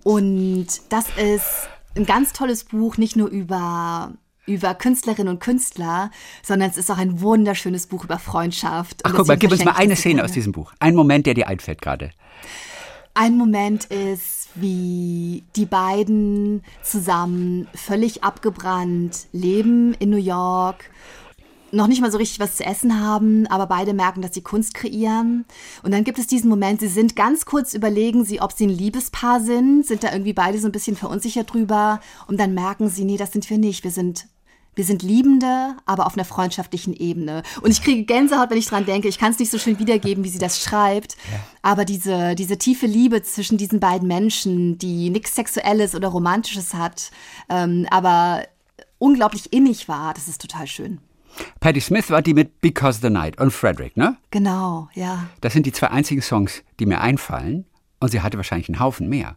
Und das ist ein ganz tolles Buch, nicht nur über über Künstlerinnen und Künstler, sondern es ist auch ein wunderschönes Buch über Freundschaft. Ach, guck mal, gib uns mal eine Szene aus diesem Buch. Ein Moment, der dir einfällt gerade. Ein Moment ist, wie die beiden zusammen völlig abgebrannt leben in New York, noch nicht mal so richtig was zu essen haben, aber beide merken, dass sie Kunst kreieren. Und dann gibt es diesen Moment, sie sind ganz kurz überlegen sie, ob sie ein Liebespaar sind, sind da irgendwie beide so ein bisschen verunsichert drüber und dann merken sie, nee, das sind wir nicht, wir sind wir sind Liebende, aber auf einer freundschaftlichen Ebene. Und ich kriege Gänsehaut, wenn ich dran denke. Ich kann es nicht so schön wiedergeben, wie sie das schreibt. Aber diese, diese tiefe Liebe zwischen diesen beiden Menschen, die nichts Sexuelles oder Romantisches hat, ähm, aber unglaublich innig war, das ist total schön. Patti Smith war die mit Because the Night und Frederick, ne? Genau, ja. Das sind die zwei einzigen Songs, die mir einfallen. Und sie hatte wahrscheinlich einen Haufen mehr.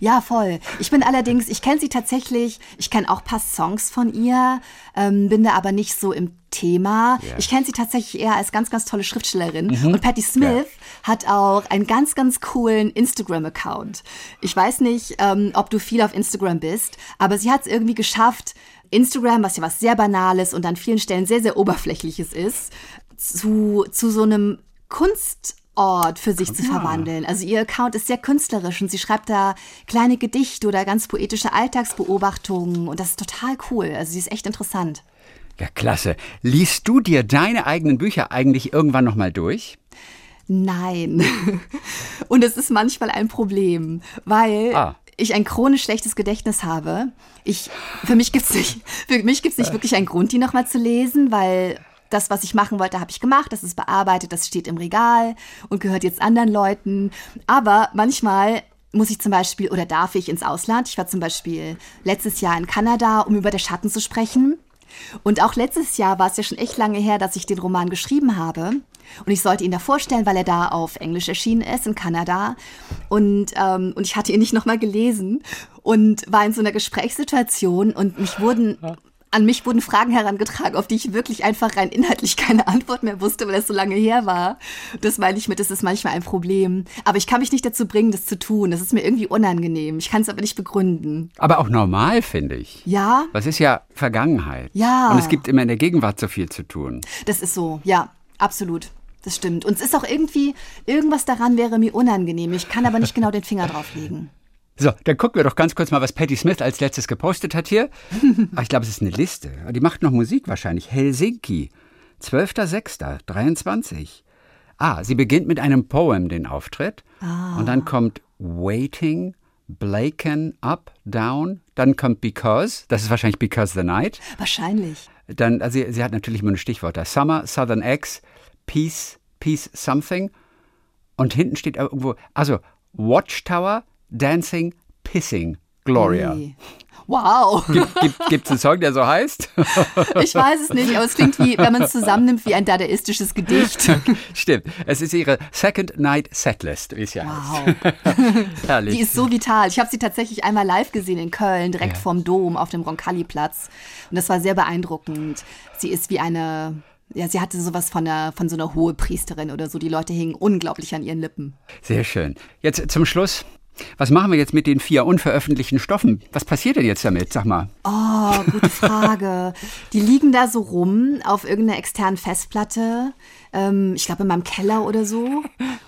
Ja, voll. Ich bin allerdings, ich kenne sie tatsächlich, ich kenne auch ein paar Songs von ihr, ähm, bin da aber nicht so im Thema. Ja. Ich kenne sie tatsächlich eher als ganz, ganz tolle Schriftstellerin. Und Patti Smith hat auch einen ganz, ganz coolen Instagram-Account. Ich weiß nicht, ähm, ob du viel auf Instagram bist, aber sie hat es irgendwie geschafft, Instagram, was ja was sehr Banales und an vielen Stellen sehr, sehr Oberflächliches ist, zu, zu so einem Kunstort für sich zu verwandeln. Also ihr Account ist sehr künstlerisch und sie schreibt da kleine Gedichte oder ganz poetische Alltagsbeobachtungen und das ist total cool. Also sie ist echt interessant. Ja, klasse. Liest du dir deine eigenen Bücher eigentlich irgendwann nochmal durch? Nein. Und es ist manchmal ein Problem, weil Ah. Ich ein chronisch schlechtes Gedächtnis habe. Ich, für mich gibt's nicht, für mich gibt's nicht wirklich einen Grund, die nochmal zu lesen, weil das, was ich machen wollte, habe ich gemacht. Das ist bearbeitet, das steht im Regal und gehört jetzt anderen Leuten. Aber manchmal muss ich zum Beispiel oder darf ich ins Ausland. Ich war zum Beispiel letztes Jahr in Kanada, um über der Schatten zu sprechen. Und auch letztes Jahr war es ja schon echt lange her, dass ich den Roman geschrieben habe. Und ich sollte ihn da vorstellen, weil er da auf Englisch erschienen ist in Kanada. Und, ähm, und ich hatte ihn nicht nochmal gelesen und war in so einer Gesprächssituation und mich wurden, an mich wurden Fragen herangetragen, auf die ich wirklich einfach rein inhaltlich keine Antwort mehr wusste, weil das so lange her war. Das meine ich mit, das ist manchmal ein Problem. Aber ich kann mich nicht dazu bringen, das zu tun. Das ist mir irgendwie unangenehm. Ich kann es aber nicht begründen. Aber auch normal, finde ich. Ja, Das ist ja Vergangenheit. Ja. Und es gibt immer in der Gegenwart so viel zu tun. Das ist so, ja, absolut. Das stimmt. Und es ist auch irgendwie, irgendwas daran wäre mir unangenehm. Ich kann aber nicht genau den Finger drauf legen. So, dann gucken wir doch ganz kurz mal, was Patti Smith als letztes gepostet hat hier. Ah, ich glaube, es ist eine Liste. Die macht noch Musik wahrscheinlich. Helsinki, 12.06.23. Ah, sie beginnt mit einem Poem den Auftritt. Und dann kommt Waiting, Blaken, Up, Down. Dann kommt Because. Das ist wahrscheinlich Because the Night. Wahrscheinlich. Dann, also sie, sie hat natürlich immer nur Stichwörter. Summer, Southern X, Peace, Peace Something. Und hinten steht irgendwo, also Watchtower, Dancing, Pissing, Gloria. Nee. Wow. Gibt es einen Song, der so heißt? Ich weiß es nicht, aber es klingt wie, wenn man es zusammennimmt, wie ein dadaistisches Gedicht. Stimmt. Es ist ihre Second Night Setlist, wie es ja Wow. heißt. Herrlich. Die ist so vital. Ich habe sie tatsächlich einmal live gesehen in Köln, direkt Ja. vorm Dom auf dem Roncalli-Platz. Und das war sehr beeindruckend. Sie ist wie eine, ja, sie hatte sowas von, einer, von so einer Hohepriesterin oder so. Die Leute hingen unglaublich an ihren Lippen. Sehr schön. Jetzt zum Schluss. Was machen wir jetzt mit den vier unveröffentlichten Stoffen? Was passiert denn jetzt damit? Sag mal. Oh, gute Frage. Die liegen da so rum auf irgendeiner externen Festplatte. Ähm, ich glaube in meinem Keller oder so.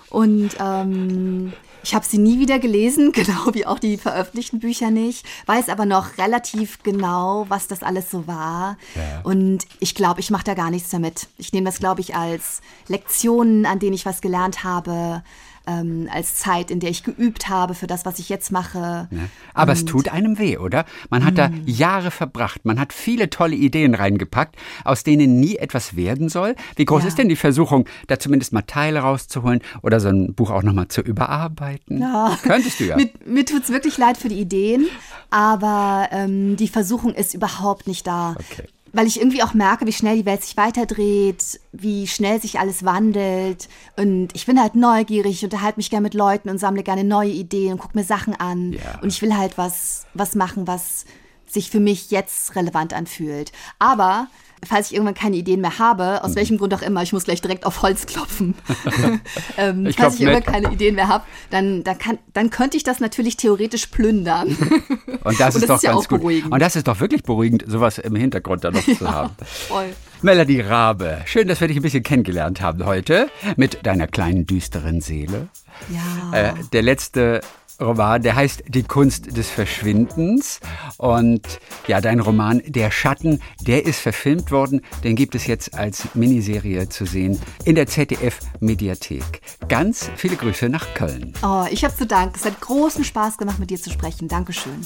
Und ähm, ich habe sie nie wieder gelesen, genau wie auch die veröffentlichten Bücher nicht, weiß aber noch relativ genau, was das alles so war. Ja. Und ich glaube, ich mache da gar nichts damit. Ich nehme das, glaube ich, als Lektionen, an denen ich was gelernt habe ähm, als Zeit, in der ich geübt habe für das, was ich jetzt mache. Ja. Aber Und es tut einem weh, oder? Man hat da mm. Jahre verbracht, man hat viele tolle Ideen reingepackt, aus denen nie etwas werden soll. Wie groß ja. ist denn die Versuchung, da zumindest mal Teile rauszuholen oder so ein Buch auch nochmal zu überarbeiten? Ja. Könntest du ja. mir mir tut es wirklich leid für die Ideen, aber ähm, die Versuchung ist überhaupt nicht da. Okay weil ich irgendwie auch merke, wie schnell die Welt sich weiterdreht, wie schnell sich alles wandelt. Und ich bin halt neugierig, unterhalte mich gerne mit Leuten und sammle gerne neue Ideen und gucke mir Sachen an. Ja. Und ich will halt was, was machen, was sich für mich jetzt relevant anfühlt. Aber falls ich irgendwann keine Ideen mehr habe, aus mhm. welchem Grund auch immer, ich muss gleich direkt auf Holz klopfen. ähm, ich falls ich irgendwann keine Ideen mehr habe, dann, dann, kann, dann könnte ich das natürlich theoretisch plündern. Und das, ist, das doch ist ja ganz auch gut. beruhigend. Und das ist doch wirklich beruhigend, sowas im Hintergrund da noch ja, zu haben. Voll. Melanie Rabe, schön, dass wir dich ein bisschen kennengelernt haben heute mit deiner kleinen düsteren Seele. Ja. Äh, der letzte Roman, der heißt Die Kunst des Verschwindens. Und ja, dein Roman Der Schatten, der ist verfilmt worden. Den gibt es jetzt als Miniserie zu sehen in der ZDF-Mediathek. Ganz viele Grüße nach Köln. Oh, ich habe zu danken. Es hat großen Spaß gemacht, mit dir zu sprechen. Dankeschön.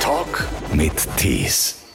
Talk mit Tees.